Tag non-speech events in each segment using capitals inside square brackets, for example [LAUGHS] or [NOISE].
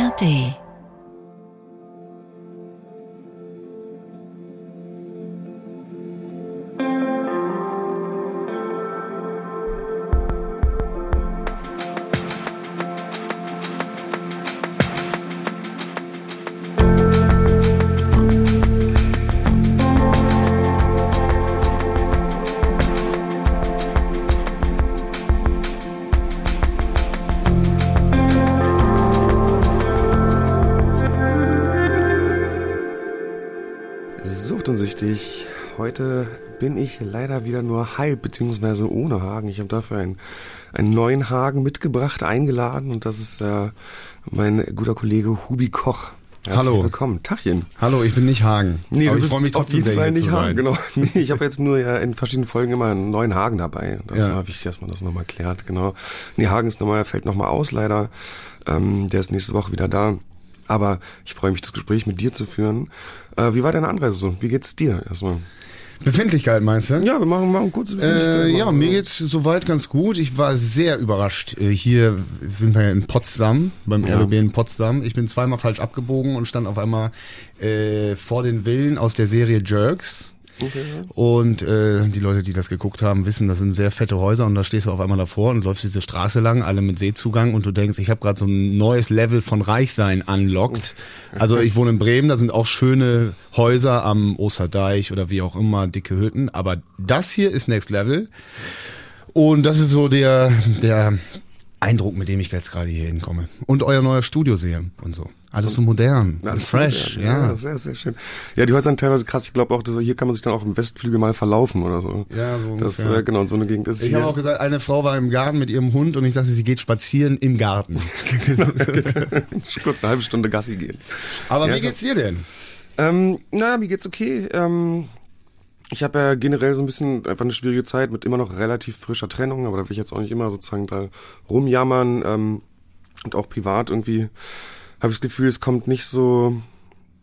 ARD ich leider wieder nur halb beziehungsweise ohne Hagen. Ich habe dafür einen, einen neuen Hagen mitgebracht, eingeladen und das ist äh, mein guter Kollege Hubi Koch. Herzlich Hallo. willkommen. Tachchen. Hallo, ich bin nicht Hagen. Nee, aber du ich bist freue mich auf trotzdem sehr, Fall nicht Hagen. Genau. [LAUGHS] Nee, ich habe jetzt nur ja in verschiedenen Folgen immer einen neuen Hagen dabei. Das Ja. war wichtig, dass man das nochmal klärt. Genau. Nee, Hagen ist nochmal, fällt nochmal aus leider. Ähm, der ist nächste Woche wieder da. Aber ich freue mich, das Gespräch mit dir zu führen. Äh, wie war deine Anreise so? Wie geht's dir erstmal? Befindlichkeit meinst du? Ja, wir machen, machen kurz. Äh, ja, mir geht's soweit ganz gut. Ich war sehr überrascht. Äh, Hier sind wir in Potsdam, beim Ja. RBB in Potsdam. Ich bin zweimal falsch abgebogen und stand auf einmal äh, vor den Villen aus der Serie Jerks. Und äh, die Leute, die das geguckt haben, wissen, das sind sehr fette Häuser und da stehst du auf einmal davor und läufst diese Straße lang, alle mit Seezugang und du denkst, ich habe gerade so ein neues Level von Reichsein unlocked. Also ich wohne in Bremen, da sind auch schöne Häuser am Osterdeich oder wie auch immer, dicke Hütten, aber das hier ist Next Level. Und das ist so der der Eindruck, mit dem ich jetzt gerade hier hinkomme. Und euer neuer Studio sehe und so. Alles so modern, Alles fresh, modern, ja. ja. Sehr, sehr schön. Ja, die Häuser sind teilweise krass. Ich glaube auch, dass, hier kann man sich dann auch im Westflügel mal verlaufen oder so. Ja, so Das, ungefähr. äh, genau, so eine Gegend ist Ich habe auch gesagt, eine Frau war im Garten mit ihrem Hund und ich dachte, sie geht spazieren im Garten. [LAUGHS] [LAUGHS] kurz eine halbe Stunde Gassi gehen. Aber Ja, wie geht's dir denn? Ähm, na, mir geht's okay. Ähm, ich habe ja generell so ein bisschen einfach eine schwierige Zeit mit immer noch relativ frischer Trennung, aber da will ich jetzt auch nicht immer sozusagen da rumjammern. Ähm, und auch privat irgendwie habe ich das Gefühl, es kommt nicht so,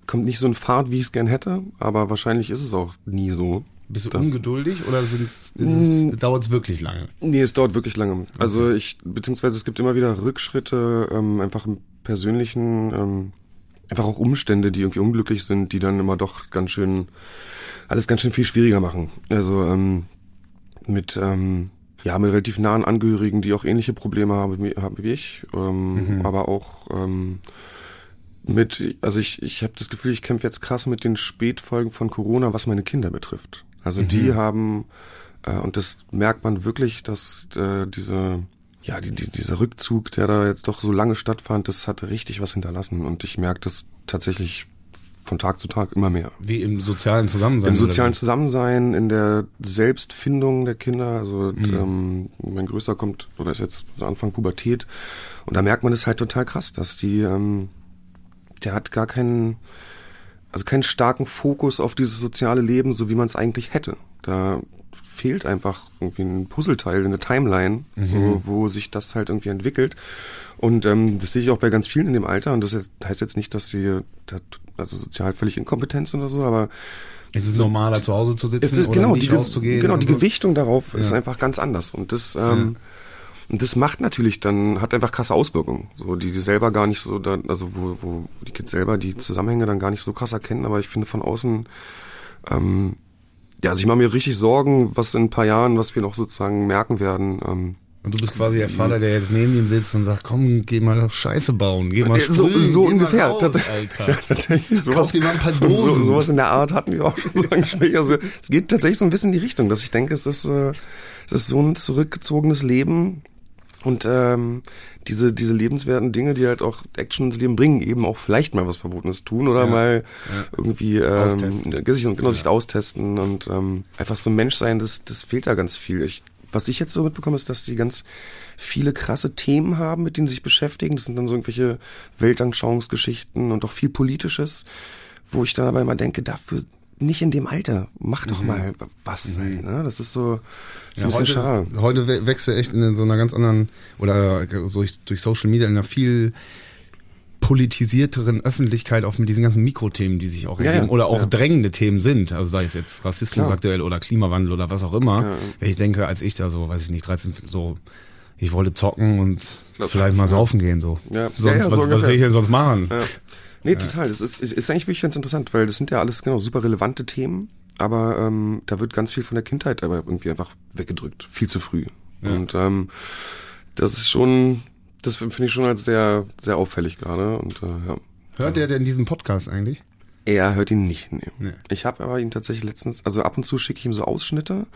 kommt nicht so in Fahrt, wie ich es gern hätte, aber wahrscheinlich ist es auch nie so. Bist du Das- ungeduldig oder ist es, dauert's wirklich lange? Nee, es dauert wirklich lange. Also ich, beziehungsweise es gibt immer wieder Rückschritte, ähm, einfach im persönlichen, ähm, einfach auch Umstände, die irgendwie unglücklich sind, die dann immer doch ganz schön, alles ganz schön viel schwieriger machen. Also ähm, mit, ähm, ja, mit relativ nahen Angehörigen, die auch ähnliche Probleme haben, wie- haben wie ich, ähm, aber auch ähm, mit, also ich, ich habe das Gefühl, ich kämpfe jetzt krass mit den Spätfolgen von Corona, was meine Kinder betrifft. Also die haben, äh, und das merkt man wirklich, dass äh, diese, ja, die, die, dieser Rückzug, der da jetzt doch so lange stattfand, das hat richtig was hinterlassen. Und ich merke das tatsächlich von Tag zu Tag immer mehr. Wie im sozialen Zusammensein? Im sozialen? Zusammensein, in der Selbstfindung der Kinder. Also Mhm. ähm, mein Größter kommt, oder ist jetzt Anfang Pubertät. Und da merkt man es halt total krass, dass die, ähm, der hat gar keinen, also keinen starken Fokus auf dieses soziale Leben, so wie man es eigentlich hätte. Da fehlt einfach irgendwie ein Puzzleteil, eine Timeline, so, wo sich das halt irgendwie entwickelt. Und ähm, das sehe ich auch bei ganz vielen in dem Alter. Und das heißt jetzt nicht, dass sie da, also sozial völlig inkompetent sind oder so, aber Ist es normaler, zu Hause zu sitzen es ist oder genau nicht die, Ge- rauszugehen? genau die so? Gewichtung darauf ist Ja. einfach ganz anders und das ähm, und das macht natürlich dann hat einfach krasse Auswirkungen so die die selber gar nicht so da, also wo wo die Kids selber die Zusammenhänge dann gar nicht so krass erkennen aber ich finde von außen ähm, ja also ich mache mir richtig Sorgen was in ein paar Jahren was wir noch sozusagen merken werden ähm, Und du bist quasi der Vater, der jetzt neben ihm sitzt und sagt, komm, geh mal Scheiße bauen, geh mal so, sprühen, so geh ungefähr. Raus, Tats- Alter. [LAUGHS] Ja, tatsächlich sowas. Kauf dir mal ein paar So, Dosen. sowas in der Art hatten wir auch schon so [LAUGHS] angesprochen. Also es geht tatsächlich so ein bisschen in die Richtung, dass ich denke, es ist, äh, es ist so ein zurückgezogenes Leben und ähm, diese diese lebenswerten Dinge, die halt auch Action ins Leben bringen, eben auch vielleicht mal was Verbotenes tun oder Ja, mal irgendwie ähm, Austesten. Gesicht und genau sich austesten und ähm, einfach so ein Mensch sein, das das fehlt da ganz viel. Ich, was ich jetzt so mitbekomme, ist, dass die ganz viele krasse Themen haben, mit denen sie sich beschäftigen. Das sind dann so irgendwelche Weltanschauungsgeschichten und auch viel Politisches, wo ich dann aber immer denke, dafür nicht in dem Alter. Mach doch mal was. Halt, ne? Das ist so, ist ein Ja, bisschen schade. heute, wächst er echt in so einer ganz anderen, oder so durch, durch Social Media in einer viel politisierteren Öffentlichkeit auf mit diesen ganzen Mikrothemen, die sich auch Ja, ergeben oder auch ja. drängende Themen sind. Also sei es jetzt Rassismus Klar. aktuell oder Klimawandel oder was auch immer. Ja. Wenn ich denke, als ich da so, weiß ich nicht, 13, so ich wollte zocken und vielleicht mal saufen gehen so. Ja. Sonst, so was, was will ich denn sonst machen? Nee, total. Das ist, ist, ist eigentlich wirklich ganz interessant, weil das sind ja alles genau super relevante Themen, aber ähm, da wird ganz viel von der Kindheit aber irgendwie einfach weggedrückt. Viel zu früh. Und ähm, das ist schon, das finde ich schon als sehr, sehr auffällig gerade. Und äh, ja. Hört der denn diesen Podcast eigentlich? Er hört ihn nicht. Nee. Nee. Ich habe aber ihn tatsächlich letztens, also ab und zu schicke ich ihm so Ausschnitte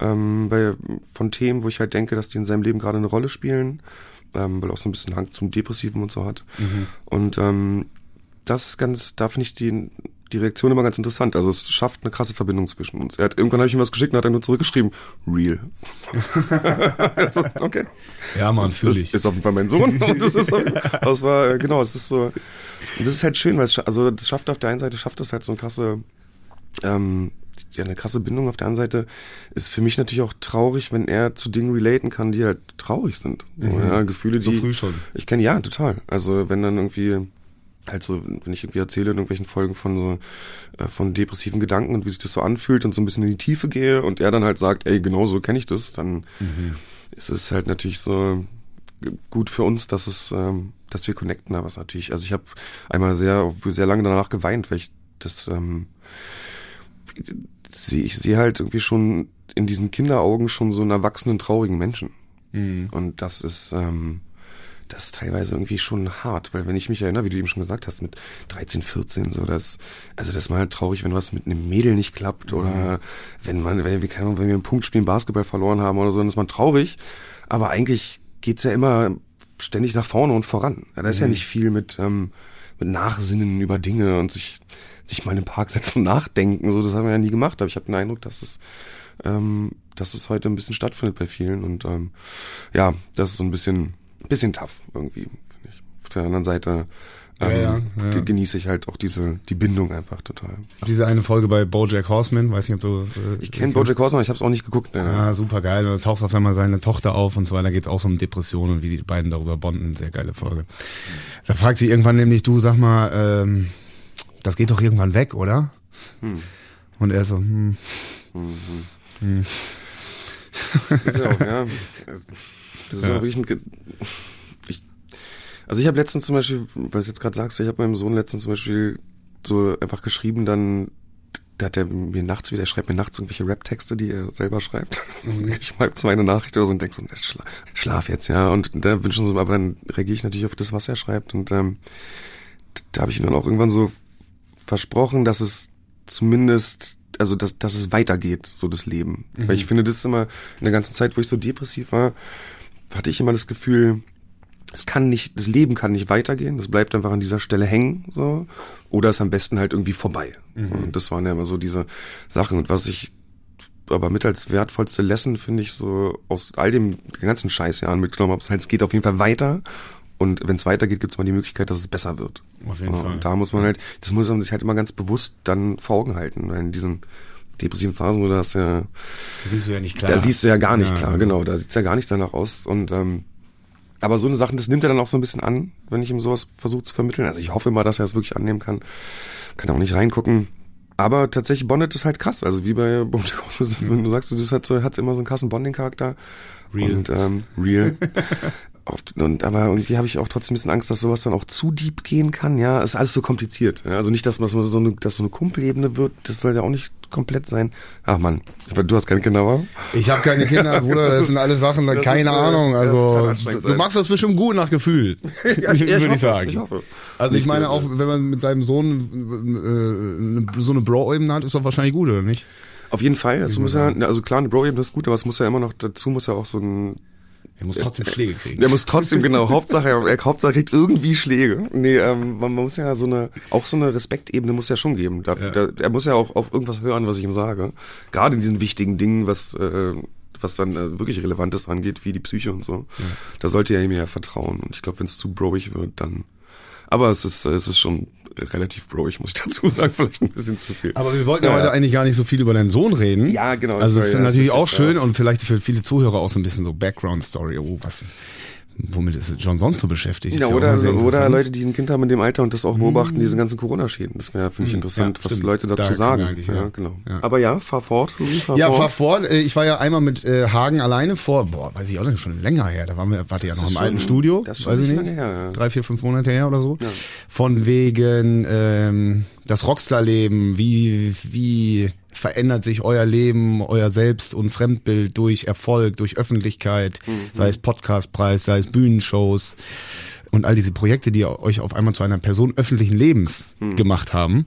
ähm, bei, von Themen, wo ich halt denke, dass die in seinem Leben gerade eine Rolle spielen, ähm, weil er auch so ein bisschen Hang zum Depressiven und so hat. Und ähm, das ganz, da finde ich die, die Reaktion immer ganz interessant. Also es schafft eine krasse Verbindung zwischen uns. Er hat irgendwann habe ich ihm was geschickt und hat er nur zurückgeschrieben, real. [LAUGHS] also, okay. Ja, Mann, Das fühl ist, ich. ist auf jeden Fall mein Sohn. [LAUGHS] Und das ist so, das war, äh, genau, es ist so, das ist halt schön, weil es, also das schafft auf der einen Seite, schafft das halt so eine krasse, ähm, ja, eine krasse Bindung. Auf der anderen Seite ist für mich natürlich auch traurig, wenn er zu Dingen relaten kann, die halt traurig sind. So, ja, Gefühle, die. Mhm. So früh schon. Ich kenne, ja, total. Also wenn dann irgendwie, halt so, wenn ich irgendwie erzähle in irgendwelchen Folgen von so, äh, von depressiven Gedanken und wie sich das so anfühlt und so ein bisschen in die Tiefe gehe und er dann halt sagt, ey, genau so kenne ich das, dann ist es halt natürlich so gut für uns, dass es, ähm, dass wir connecten, aber es natürlich, also ich habe einmal sehr, sehr lange danach geweint, weil ich das, ähm, sehe, ich sehe halt irgendwie schon in diesen Kinderaugen schon so einen erwachsenen, traurigen Menschen. Und das ist, ähm, das ist teilweise irgendwie schon hart, weil wenn ich mich erinnere, wie du eben schon gesagt hast, mit 13, 14, so das, also das ist mal halt traurig, wenn was mit einem Mädel nicht klappt oder wenn man, wenn wir, wenn wir ein Punktspiel im Basketball verloren haben oder so, dann ist man traurig. Aber eigentlich geht's ja immer ständig nach vorne und voran. Ja, da ist ja nicht viel mit, ähm, mit Nachsinnen über Dinge und sich, sich mal im Park setzen und nachdenken. So, das haben wir ja nie gemacht. Aber ich habe den Eindruck, dass es, ähm, dass es heute ein bisschen stattfindet bei vielen. Und ähm, ja, das ist so ein bisschen, bisschen tough irgendwie, finde ich. Auf der anderen Seite ähm, Ja, ja, ja. ge- genieße ich halt auch diese, die Bindung einfach total. Diese eine Folge bei BoJack Horseman, weiß nicht, ob du. Äh, Ich kenne Bojack Horseman, ich habe es auch nicht geguckt. Ne. Ja, super geil. Da taucht auf einmal seine Tochter auf und so weiter. Da geht's auch so um Depressionen und wie die beiden darüber bonden. Sehr geile Folge. Da fragt sie irgendwann nämlich, du sag mal, ähm, das geht doch irgendwann weg, oder? Und er so, hm, Das ist ja auch, ja. [LAUGHS] Das ist Ja. auch wirklich ein. Ich, also ich habe letztens zum Beispiel, weil du es jetzt gerade sagst, ich habe meinem Sohn letztens zum Beispiel so einfach geschrieben, dann da hat er mir nachts wieder, er schreibt mir nachts irgendwelche Rap-Texte, die er selber schreibt. [LAUGHS] Ich schreibe zwei eine Nachricht oder so und denk so, schla schlaf jetzt, ja. Und da wünschen so, aber dann reagiere ich natürlich auf das, was er schreibt. Und ähm, da habe ich ihm dann auch irgendwann so versprochen, dass es zumindest, also dass, dass es weitergeht, so das Leben. Weil ich finde, das ist immer in der ganzen Zeit, wo ich so depressiv war, hatte ich immer das Gefühl, es kann nicht, das Leben kann nicht weitergehen, das bleibt einfach an dieser Stelle hängen, so. Oder ist am besten halt irgendwie vorbei. So, und das waren ja immer so diese Sachen. Und was ich aber mit als wertvollste Lesson finde ich so aus all dem ganzen Scheißjahren mitgenommen habe, ist halt, es geht auf jeden Fall weiter. Und wenn es weitergeht, gibt es mal die Möglichkeit, dass es besser wird. Auf jeden Ja, Fall. Und da muss man halt, das muss man sich halt immer ganz bewusst dann vor Augen halten. In diesen depressiven Phasen, oder hast ja, siehst du ja nicht klar. da siehst du ja gar nicht Ja. klar, genau, da sieht's ja gar nicht danach aus. Und ähm, aber so eine Sachen, das nimmt er dann auch so ein bisschen an, wenn ich ihm sowas versuche zu vermitteln. Also ich hoffe mal, dass er es wirklich annehmen kann. Kann auch nicht reingucken. Aber tatsächlich bondet es halt krass. Also wie bei [LAUGHS] Bojack Horseman, wenn du sagst, das hat, so, hat immer so einen krassen Bonding-Charakter. Real. Und ähm, real. [LAUGHS] Oft, und aber irgendwie habe ich auch trotzdem ein bisschen Angst, dass sowas dann auch zu deep gehen kann. Ja, ist alles so kompliziert. Ja, also nicht, dass man so eine, dass so eine Kumpelebene wird. Das soll ja auch nicht komplett sein. Ach man, du hast keine Kinder, wa? Ich habe keine Kinder, [LAUGHS] Bruder, das, Das sind alles Sachen, keine ist, äh, Ahnung. Also du machst das bestimmt gut nach Gefühl, Ja, [LAUGHS] ich- [LAUGHS] ja, ich würde hoffe, ich sagen. ich hoffe. Also ich Nicht meine nur- auch, wenn man mit seinem Sohn äh, so eine Bro-Ebene hat, ist doch wahrscheinlich gut, oder nicht? Auf jeden Fall. Das muss ja, also klar, eine Bro-Ebene ist gut, aber es muss ja immer noch, dazu muss ja auch so ein, Er muss trotzdem Schläge kriegen. der muss trotzdem, genau, Hauptsache, er, er Hauptsache kriegt irgendwie Schläge. Nee, ähm, man, man muss ja so eine, auch so eine Respektebene muss ja schon geben. Da, Ja. da, er muss ja auch auf irgendwas hören, was ich ihm sage. Gerade in diesen wichtigen Dingen, was, äh, was dann äh, wirklich Relevantes angeht, wie die Psyche und so. Da sollte er ihm ja vertrauen. Und ich glaube, wenn es zu broig wird, dann, aber es ist, äh, es ist schon relativ broig, muss ich [LAUGHS] dazu sagen, vielleicht ein bisschen zu viel. Aber wir wollten ja Ja, heute eigentlich gar nicht so viel über deinen Sohn reden. Ja, genau, Also es ist ja, natürlich ist auch schön ja. und vielleicht für viele Zuhörer auch so ein bisschen so Background Story. Oh, was, womit ist John sonst so beschäftigt? Ja, oder, oder Leute, die ein Kind haben in dem Alter und das auch beobachten, mm. diese ganzen Corona-Schäden. Das wäre, finde ich, interessant, ja, was Leute dazu da sagen. Ja, ja, genau. Ja. Aber ja, fahr fort. Fahr ja, fort. fahr fort. Äh, ich war ja einmal mit äh, Hagen alleine vor, boah, weiß ich auch nicht, schon länger her. Da waren wir, warte ja noch im schon, alten Studio. Das ist schon weiß ich nicht. Her, ja. Drei, vier, fünf Monate her oder so. Ja. Von wegen ähm, das Rockstar-Leben, wie, wie verändert sich euer Leben, euer Selbst- und Fremdbild durch Erfolg, durch Öffentlichkeit, mhm. sei es Podcastpreis, sei es Bühnenshows und all diese Projekte, die euch auf einmal zu einer Person öffentlichen Lebens mhm. gemacht haben.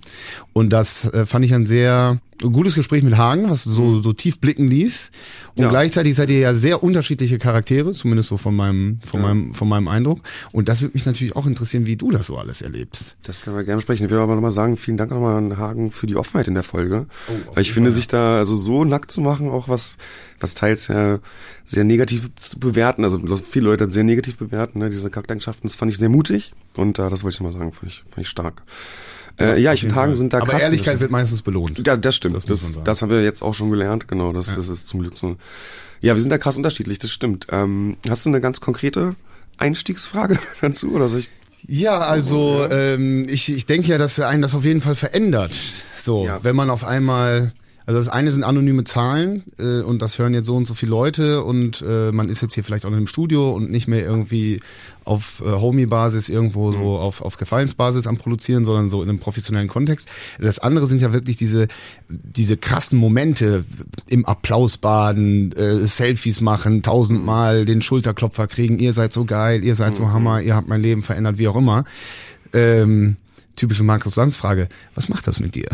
Und das äh, fand ich ein sehr gutes Gespräch mit Hagen, was so, mhm. so tief blicken ließ. Und ja. gleichzeitig seid ihr ja sehr unterschiedliche Charaktere, zumindest so von meinem, von ja. meinem, von meinem Eindruck. Und das würde mich natürlich auch interessieren, wie du das so alles erlebst. Das können wir gerne sprechen. Ich will aber nochmal sagen, vielen Dank nochmal an Hagen für die Offenheit in der Folge. Oh, Weil ich finde, sich da also so nackt zu machen, auch was, was teils ja sehr negativ zu bewerten, also viele Leute sehr negativ bewerten, ne, diese Charaktereigenschaften, das fand ich sehr mutig. Und äh, das wollte ich nochmal sagen, fand ich, fand ich stark. Äh, ja, ich finde Hagen sind da krass. Aber Ehrlichkeit wird meistens belohnt. Ja, das stimmt. Das, das, das haben wir jetzt auch schon gelernt. Genau, das, ja. das ist zum Glück so. Ja, wir sind da krass unterschiedlich, das stimmt. Ähm, hast du eine ganz konkrete Einstiegsfrage [LAUGHS] dazu oder soll ich ja, also ähm, ich, ich denke ja, dass einen das auf jeden Fall verändert. So, ja. wenn man auf einmal also das eine sind anonyme Zahlen äh, und das hören jetzt so und so viele Leute und äh, man ist jetzt hier vielleicht auch in einem Studio und nicht mehr irgendwie auf äh, Homie-Basis irgendwo so mhm. auf, auf Gefallensbasis am Produzieren, sondern so in einem professionellen Kontext. Das andere sind ja wirklich diese, diese krassen Momente im Applausbaden, äh, Selfies machen, tausendmal den Schulterklopfer kriegen, ihr seid so geil, ihr seid so mhm. Hammer, ihr habt mein Leben verändert, wie auch immer. Ähm, typische Markus Lanz Frage. Was macht das mit dir?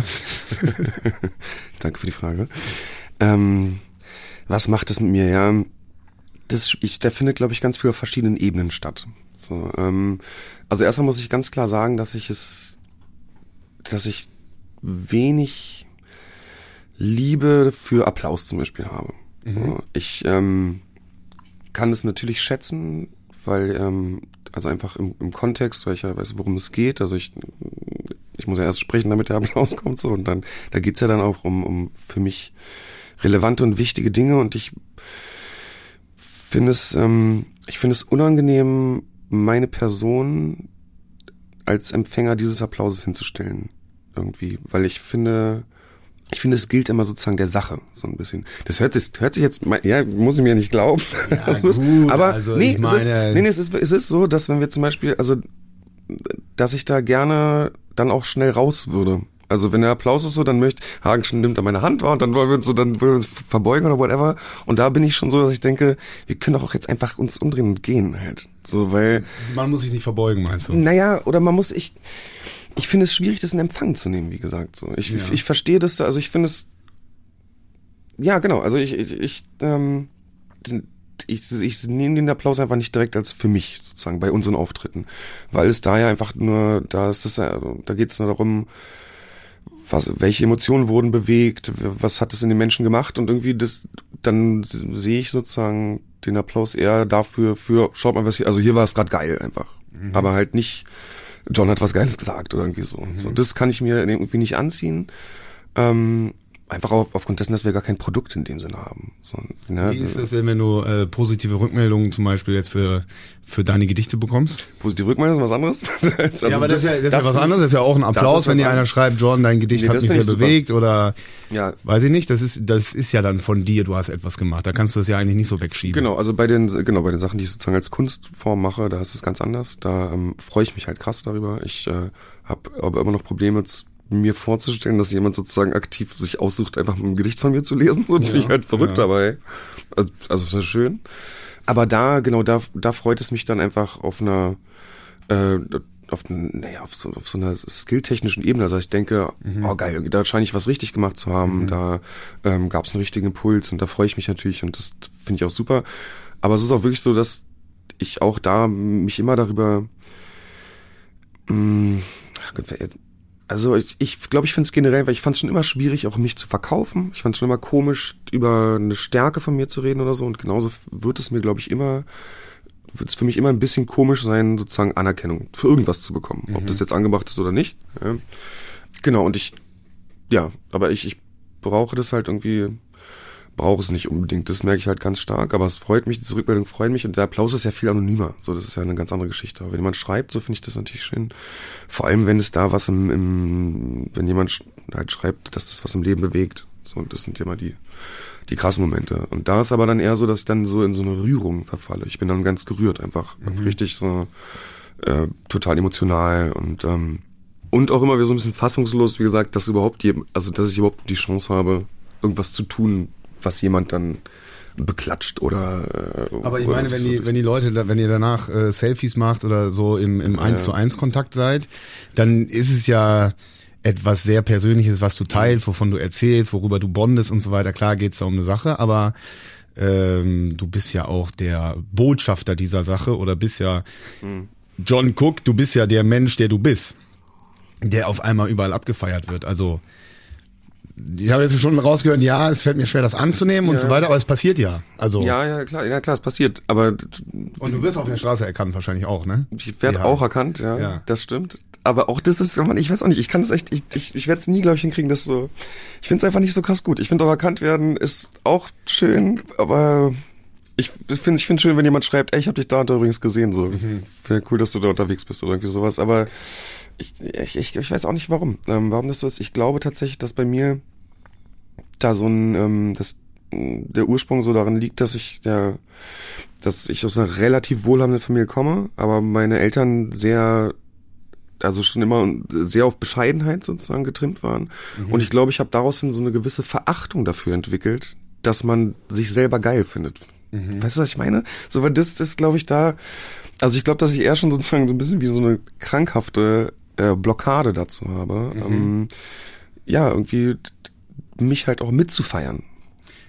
[LAUGHS] Danke für die Frage. Ähm, was macht das mit mir? Ja, das, ich, der findet, glaube ich, ganz viel auf verschiedenen Ebenen statt. So, ähm, also erstmal muss ich ganz klar sagen, dass ich es, dass ich wenig Liebe für Applaus zum Beispiel habe. Mhm. So, ich ähm, kann es natürlich schätzen, weil ähm, also einfach im, im Kontext, weil ich ja weiß, worum es geht. Also ich, ich muss ja erst sprechen, damit der Applaus [LAUGHS] kommt so und dann, da geht's ja dann auch um, um für mich relevante und wichtige Dinge und ich finde es, ähm, ich finde es unangenehm, meine Person als Empfänger dieses Applauses hinzustellen. Irgendwie, weil ich finde, ich finde, es gilt immer sozusagen der Sache, so ein bisschen. Das hört sich, hört sich jetzt, ja, muss ich mir nicht glauben. [LAUGHS] Ja, gut, aber also nee, es ist, nee, nee, es ist, es ist so, dass wenn wir zum Beispiel, also, dass ich da gerne dann auch schnell raus würde. Also wenn der Applaus ist so, dann möchte Hagen schon nimmt er meine Hand und dann wollen wir uns so, dann wollen wir uns verbeugen oder whatever. Und da bin ich schon so, dass ich denke, wir können doch auch jetzt einfach uns umdrehen und gehen halt. So, weil. Man muss sich nicht verbeugen, meinst du? Naja, oder man muss, ich, ich finde es schwierig, das in Empfang zu nehmen, wie gesagt. So, ich, ja. ich, ich verstehe das da, also ich finde es, ja genau, also ich, ich, ich, ähm, ich, ich nehme den Applaus einfach nicht direkt als für mich sozusagen bei unseren Auftritten, weil es da ja einfach nur, da ist es, da geht es nur darum, was, welche Emotionen wurden bewegt, was hat es in den Menschen gemacht und irgendwie das, dann sehe ich sozusagen den Applaus eher dafür, für, schaut mal was hier, also hier war es gerade geil einfach, mhm. aber halt nicht John hat was Geiles gesagt oder irgendwie so. Mhm. so das kann ich mir irgendwie nicht anziehen. Ähm, einfach auf, aufgrund dessen, dass wir gar kein Produkt in dem Sinne haben. So, ne? Wie ist das denn, wenn du äh, positive Rückmeldungen zum Beispiel jetzt für für deine Gedichte bekommst? Positive Rückmeldungen ist was anderes. [LAUGHS] also ja, aber das, ist ja, das, ist ja was anderes. Das ist ja auch ein Applaus, wenn dir einer schreibt, Jordan, dein Gedicht nee, hat mich sehr bewegt oder ja. weiß ich nicht. Das ist das ist ja dann von dir. Du hast etwas gemacht. Da kannst du es ja eigentlich nicht so wegschieben. Genau, also bei den genau bei den Sachen, die ich sozusagen als Kunstform mache, da ist es ganz anders. Da ähm, freue ich mich halt krass darüber. Ich äh, habe aber immer noch Probleme mir vorzustellen, dass jemand sozusagen aktiv sich aussucht, einfach ein Gedicht von mir zu lesen. So, ja, bin ich halt verrückt ja. dabei. Also, also das ist schön. Aber da, genau, da, da freut es mich dann einfach auf einer, äh, auf, naja, auf so, auf so einer skilltechnischen Ebene. Also ich denke, mhm. oh geil, da scheine ich was richtig gemacht zu haben. Mhm. Da ähm, gab es einen richtigen Impuls und da freue ich mich natürlich und das finde ich auch super. Aber es ist auch wirklich so, dass ich auch da mich immer darüber mh, mm, also ich glaube, ich, glaub, ich finde es generell, weil ich fand es schon immer schwierig, auch mich zu verkaufen. Ich fand es schon immer komisch, über eine Stärke von mir zu reden oder so. Und genauso wird es mir, glaube ich, immer, wird es für mich immer ein bisschen komisch sein, sozusagen Anerkennung für irgendwas zu bekommen. Mhm. Ob das jetzt angebracht ist oder nicht. Ja. Genau, und ich, ja, aber ich, ich brauche das halt irgendwie brauche es nicht unbedingt. Das merke ich halt ganz stark, aber es freut mich, diese Rückmeldung freut mich und der Applaus ist ja viel anonymer. So, das ist ja eine ganz andere Geschichte. Aber wenn jemand schreibt, so finde ich das natürlich schön. Vor allem, wenn es da was im, im wenn jemand halt schreibt, dass das was im Leben bewegt. So, und das sind ja immer die, die krassen Momente. Und da ist aber dann eher so, dass ich dann so in so eine Rührung verfalle. Ich bin dann ganz gerührt einfach. Mhm. Richtig so, äh, total emotional und, ähm, und auch immer wieder so ein bisschen fassungslos, wie gesagt, dass überhaupt, je, also, dass ich überhaupt die Chance habe, irgendwas zu tun, was jemand dann beklatscht oder. Äh, Aber ich meine, wenn die, wenn die Leute, wenn ihr danach äh, Selfies macht oder so im, im 1 zu 1 Kontakt seid, dann ist es ja etwas sehr Persönliches, was du teilst, wovon du erzählst, worüber du bondest und so weiter. Klar geht's da um eine Sache, aber ähm, du bist ja auch der Botschafter dieser Sache oder bist ja mhm. John Cook, du bist ja der Mensch, der du bist, der auf einmal überall abgefeiert wird. Also ich habe jetzt schon rausgehört, ja, es fällt mir schwer, das anzunehmen und ja. so weiter, aber es passiert ja. Also ja, ja, klar, ja klar, es passiert. Aber und du wirst auf der Straße erkannt, wahrscheinlich auch, ne? Ich werde ja. auch erkannt, ja, ja, das stimmt. Aber auch das ist, ich weiß auch nicht, ich kann es echt, ich, ich, ich werde es nie, glaube ich, hinkriegen, das so. Ich finde es einfach nicht so krass gut. Ich finde auch erkannt werden ist auch schön, aber ich finde ich finde schön, wenn jemand schreibt, ey, ich habe dich da und da übrigens gesehen, so. Mhm. Wäre cool, dass du da unterwegs bist oder irgendwie sowas. Aber ich, ich, ich, ich weiß auch nicht warum. Ähm, warum das so ist. Ich glaube tatsächlich, dass bei mir da so ein, ähm, das, der Ursprung so darin liegt, dass ich ja, dass ich aus einer relativ wohlhabenden Familie komme, aber meine Eltern sehr also schon immer sehr auf Bescheidenheit sozusagen getrimmt waren. Mhm. Und ich glaube, ich habe daraus hin so eine gewisse Verachtung dafür entwickelt, dass man sich selber geil findet. Mhm. Weißt du, was ich meine? So, weil das ist, glaube ich, da. Also ich glaube, dass ich eher schon sozusagen so ein bisschen wie so eine krankhafte äh, Blockade dazu habe. Mhm. Ähm, ja, irgendwie mich halt auch mitzufeiern.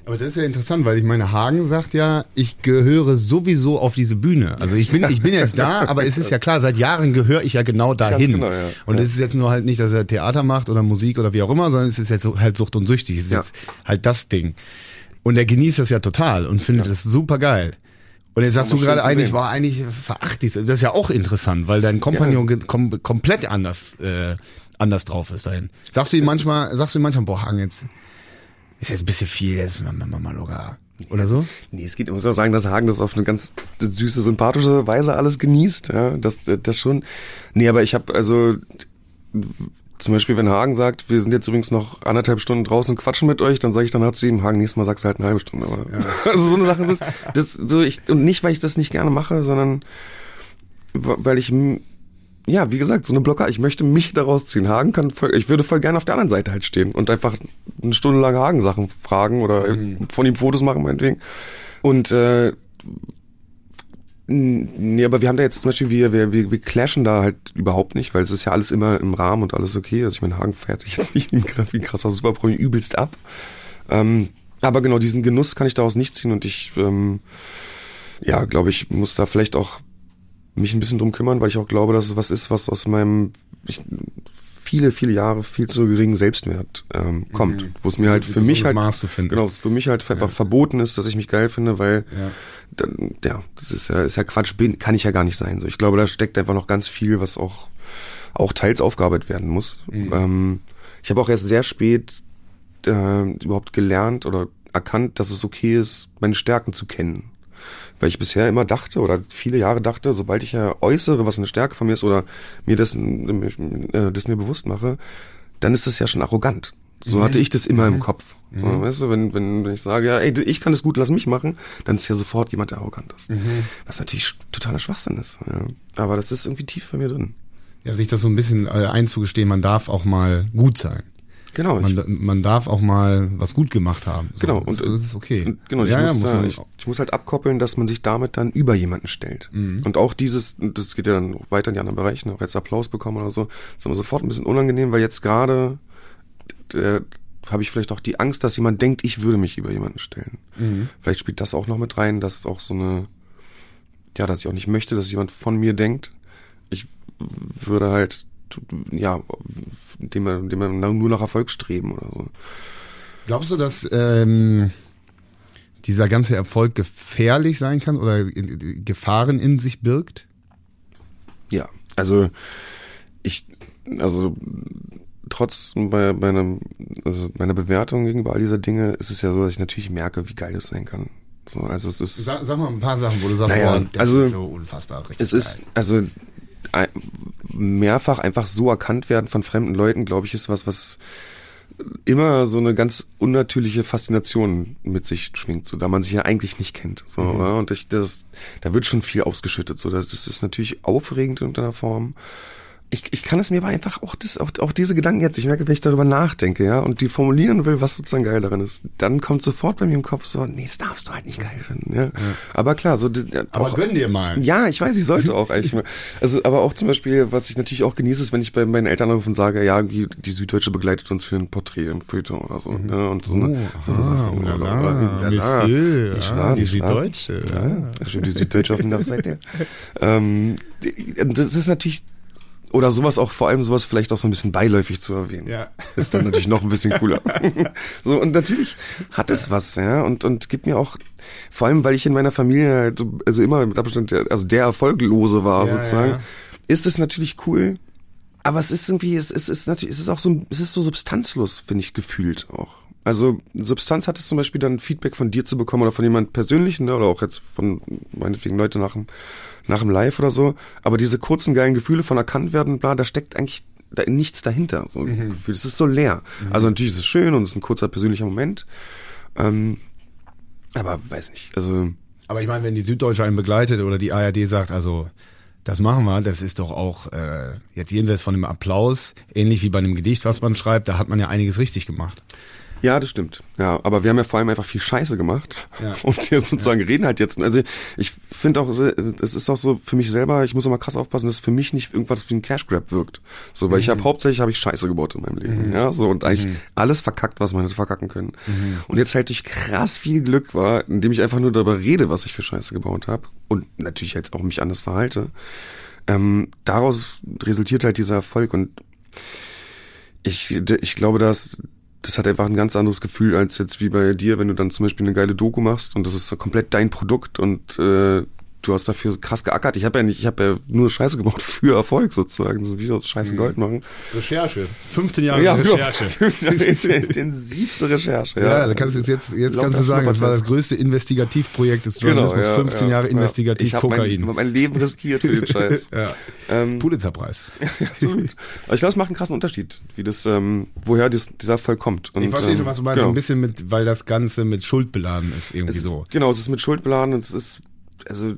Aber das ist ja interessant, weil ich meine, Hagen sagt ja, ich gehöre sowieso auf diese Bühne. Also ich bin, ich bin jetzt da, aber es ist ja klar, seit Jahren gehöre ich ja genau dahin. Genau, ja. Und es ist jetzt nur halt nicht, dass er Theater macht oder Musik oder wie auch immer, sondern es ist jetzt halt Sucht und Süchtig. Es ist ja. jetzt halt das Ding. Und er genießt das ja total und findet es super geil. Und jetzt sagst du gerade eigentlich, war eigentlich verachtest. Das ist ja auch interessant, weil dein Kompagnon ja. kom komplett anders, äh, anders drauf ist dahin. Sagst du ihm manchmal, sagst du ihm manchmal, boah, Hang jetzt, ist jetzt ein bisschen viel, jetzt machen wir mal locker. Oder so? Nee, es geht, ich muss auch sagen, dass Hagen das auf eine ganz süße, sympathische Weise alles genießt, ja, das, das schon. Nee, aber ich habe also zum Beispiel, wenn Hagen sagt, wir sind jetzt übrigens noch anderthalb Stunden draußen und quatschen mit euch, dann sage ich dann hat sie ihm, Hagen, nächstes Mal sagst du halt eine halbe Stunde. Aber ja. [LAUGHS] Also so eine Sache sind, das so ich und nicht, weil ich das nicht gerne mache, sondern weil ich ja, wie gesagt, so eine Blocker, ich möchte mich daraus ziehen. Hagen kann voll, ich würde voll gerne auf der anderen Seite halt stehen und einfach eine Stunde lang Hagen Sachen fragen oder mhm. von ihm Fotos machen meinetwegen. Und äh, Nee, aber wir haben da jetzt zum Beispiel, wir, wir, wir, wir clashen da halt überhaupt nicht, weil es ist ja alles immer im Rahmen und alles okay. Also ich meine, Hagen fährt sich jetzt nicht wie ein krasser Superpromi übelst ab. Ähm, aber genau, diesen Genuss kann ich daraus nicht ziehen und ich, ähm, ja, glaube ich, muss da vielleicht auch mich ein bisschen drum kümmern, weil ich auch glaube, dass es was ist, was aus meinem ich, viele, viele Jahre viel zu geringen Selbstwert ähm, kommt. Mhm. Wo es mir halt für mich halt Maß zu finden. genau, für mich halt einfach ja. verboten ist, dass ich mich geil finde, weil ja dann, ja, das ist ja, ist ja Quatsch, bin, kann ich ja gar nicht sein. So, ich glaube, da steckt einfach noch ganz viel, was auch, auch teils aufgearbeitet werden muss. Mhm. Ähm, ich habe auch erst sehr spät äh, überhaupt gelernt oder erkannt, dass es okay ist, meine Stärken zu kennen. Weil ich bisher immer dachte oder viele Jahre dachte, sobald ich ja äußere, was eine Stärke von mir ist oder mir das, äh, das mir bewusst mache, dann ist das ja schon arrogant. So mhm. hatte ich das immer mhm. im Kopf. So, mhm. weißt du, wenn, wenn, wenn ich sage, ja, ey, ich kann das gut, lass mich machen, dann ist ja sofort jemand, der arrogant ist. Mhm. Was natürlich totaler Schwachsinn ist. Ja. Aber das ist irgendwie tief bei mir drin. Ja, sich das so ein bisschen äh, einzugestehen, man darf auch mal gut sein. Genau. Man, man darf auch mal was gut gemacht haben. So, genau. Und das ist okay. Und, genau. Ja, ich, ja, muss da, ich, ich, muss halt abkoppeln, dass man sich damit dann über jemanden stellt. Mhm. Und auch dieses, das geht ja dann weiter in die anderen Bereiche, auch jetzt Applaus bekommen oder so, ist immer sofort ein bisschen unangenehm, weil jetzt gerade äh, habe ich vielleicht auch die Angst, dass jemand denkt, ich würde mich über jemanden stellen. Mhm. Vielleicht spielt das auch noch mit rein, dass auch so eine, ja, dass ich auch nicht möchte, dass jemand von mir denkt. Ich würde halt, ja, dem wir, dem wir nur nach Erfolg streben oder so. Glaubst du, dass ähm, dieser ganze Erfolg gefährlich sein kann oder Gefahren in sich birgt? Ja, also ich, also trotz bei, bei einem, also meiner Bewertung gegenüber all dieser Dinge ist es ja so, dass ich natürlich merke, wie geil es sein kann. So, also es ist. Sag, sag mal ein paar Sachen, wo du sagst, Naja, boah, das also, ist so unfassbar richtig. Es ist, also mehrfach einfach so erkannt werden von fremden Leuten, glaube ich, ist was, was immer so eine ganz unnatürliche Faszination mit sich schwingt, so da man sich ja eigentlich nicht kennt. So, ja, und ich, das, da wird schon viel ausgeschüttet. So, das, das ist natürlich aufregend in einer Form. Ich, ich kann es mir aber einfach auch, das, auch, auch diese Gedanken jetzt, ich merke, wenn ich darüber nachdenke, ja, und die formulieren will, was sozusagen geil daran ist, dann kommt sofort bei mir im Kopf so, nee, das darfst du halt nicht geil finden, ja. Aber klar, so, Aber auch- gönn dir mal. ja, ich weiß, ich sollte auch eigentlich [LAUGHS] mal. Also, aber auch zum Beispiel, was ich natürlich auch genieße, ist, wenn ich bei meinen Eltern anrufe und sage, ja, die Süddeutsche begleitet uns für ein Porträt im Feuilleton oder so. Ne? Und so eine, so eine ah, Sache. oh la Oder- oder- ja, Monsieur, nicht ah, die? Süddeutsche, Ja, das stimmt, die Süddeutsche auf der Seite. [LAUGHS] ähm, das ist natürlich, oder sowas auch, vor allem sowas vielleicht auch so ein bisschen beiläufig zu erwähnen. Ja. Ist dann natürlich noch ein bisschen cooler. [LAUGHS] so, und natürlich hat es was, ja, und, und gibt mir auch, vor allem, weil ich in meiner Familie halt, so- also immer mit Abstand, der, also der Erfolglose war, Ja, sozusagen, ja. ist es natürlich cool. Aber es ist irgendwie, es ist, es ist natürlich, es ist auch so, es ist so substanzlos, finde ich, gefühlt auch. Also Substanz hat es zum Beispiel dann Feedback von dir zu bekommen oder von jemand persönlichen ne, oder auch jetzt von meinetwegen Leute nach dem, nach dem Live oder so. Aber diese kurzen geilen Gefühle von erkannt werden, bla, da steckt eigentlich da nichts dahinter. So ein Gefühl. Es ist so leer. Also natürlich ist es schön und es ist ein kurzer persönlicher Moment. Ähm, aber weiß nicht. Also Aber ich meine, wenn die Süddeutsche einen begleitet oder die ARD sagt, also das machen wir, das ist doch auch äh, jetzt jenseits von dem Applaus, ähnlich wie bei einem Gedicht, was man schreibt, da hat man ja einiges richtig gemacht. Ja, das stimmt. Ja, aber wir haben ja vor allem einfach viel Scheiße gemacht. Ja. [LAUGHS] Und wir sozusagen reden halt jetzt. Also ich finde auch, es ist auch so für mich selber, ich muss mal krass aufpassen, dass es für mich nicht irgendwas wie ein Cash Grab wirkt. So, weil ich habe hauptsächlich habe ich Scheiße gebaut in meinem Leben. Ja, so und eigentlich alles verkackt, was man hätte verkacken können. Und jetzt halt durch krass viel Glück war, indem ich einfach nur darüber rede, was ich für Scheiße gebaut habe und natürlich halt auch mich anders verhalte. Ähm, daraus resultiert halt dieser Erfolg und ich, ich glaube, dass das hat einfach ein ganz anderes Gefühl als jetzt wie bei dir, wenn du dann zum Beispiel eine geile Doku machst und das ist komplett dein Produkt und äh, du hast dafür krass geackert. Ich habe ja nicht, ich habe ja nur Scheiße gebaut [LAUGHS] für Erfolg sozusagen, so wie aus Scheiße Gold machen. Recherche. 15 Jahre Ja, [LAUGHS] Recherche. intensivste Recherche. Ja, Ja, da kannst du jetzt, jetzt, jetzt kannst du sagen, das war das größte Investigativprojekt des Journalismus. Genau, ja, 15 ja, Jahre ja. investigativ ich Kokain. Mein, mein Leben riskiert für den [LAUGHS] Scheiß. ja. Ähm, Pulitzerpreis. Absolut. Aber ich glaube, es macht einen krassen Unterschied, wie das, ähm, woher dies, dieser Erfolg kommt. Und, Ich verstehe schon, was du meinst, so genau. ein bisschen mit, weil das Ganze mit Schuld beladen ist, irgendwie Es so. Genau, es ist mit Schuld beladen und es ist, also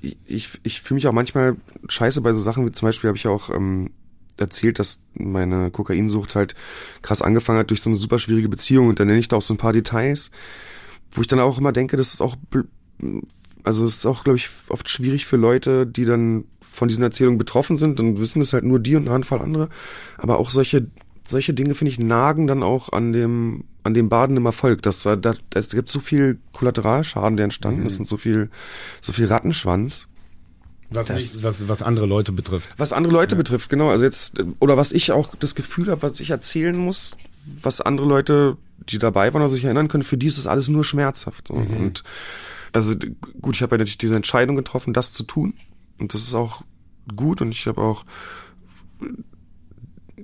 ich, ich, fühle mich auch manchmal scheiße bei so Sachen, wie zum Beispiel habe ich auch ähm, erzählt, dass meine Kokainsucht halt krass angefangen hat durch so eine super schwierige Beziehung und dann nenne ich da auch so ein paar Details, wo ich dann auch immer denke, das ist auch, also es ist auch, glaube ich, oft schwierig für Leute, die dann von diesen Erzählungen betroffen sind, dann wissen es halt nur die und eine Handvoll andere, aber auch solche solche Dinge finde ich nagen dann auch an dem an dem Baden im Erfolg, dass da, da es gibt so viel Kollateralschaden, der entstanden ist und so viel so viel Rattenschwanz. Was, Das- nicht, was, was andere Leute betrifft. Was andere Leute betrifft, genau. Also jetzt, äh, oder was ich auch das Gefühl habe, was ich erzählen muss, was andere Leute, die dabei waren oder sich erinnern können, für die ist das alles nur schmerzhaft. So. Und also gut, ich habe ja natürlich diese Entscheidung getroffen, das zu tun. Und das ist auch gut und ich habe auch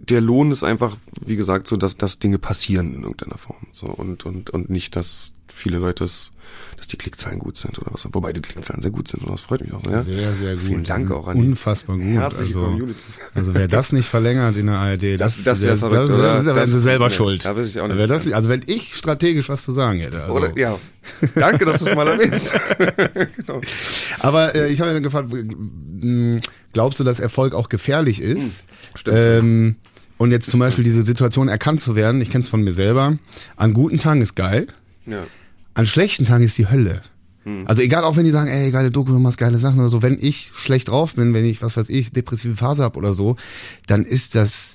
der Lohn ist einfach, wie gesagt, so, dass, dass Dinge passieren in irgendeiner Form. So und, und, und nicht, dass viele Leute es, dass die Klickzahlen gut sind oder was. Wobei die Klickzahlen sehr gut sind und das freut mich auch sehr. Sehr, sehr gut. Vielen Dank Die auch an Unfassbar gut. herzliche also, Community. also wer das nicht verlängert in der ARD, das, Das- das wär verrückt, das, oder? Da wären Das- sie selber nee, schuld. da weiß ich auch nicht. Das, also wenn ich strategisch was zu sagen hätte. Also. Oder, ja. Danke, dass du es mal erwähnst. [LAUGHS] genau. Aber äh, ich habe ja gefragt, glaubst du, dass Erfolg auch gefährlich ist? stimmt. Ähm, und jetzt zum Beispiel diese Situation erkannt zu werden, ich kenne es von mir selber, an guten Tagen ist geil, Ja. an schlechten Tagen ist die Hölle. Also egal, auch wenn die sagen, ey, geile Doku, du machst geile Sachen oder so, wenn ich schlecht drauf bin, wenn ich, was weiß ich, depressive Phase hab oder so, dann ist das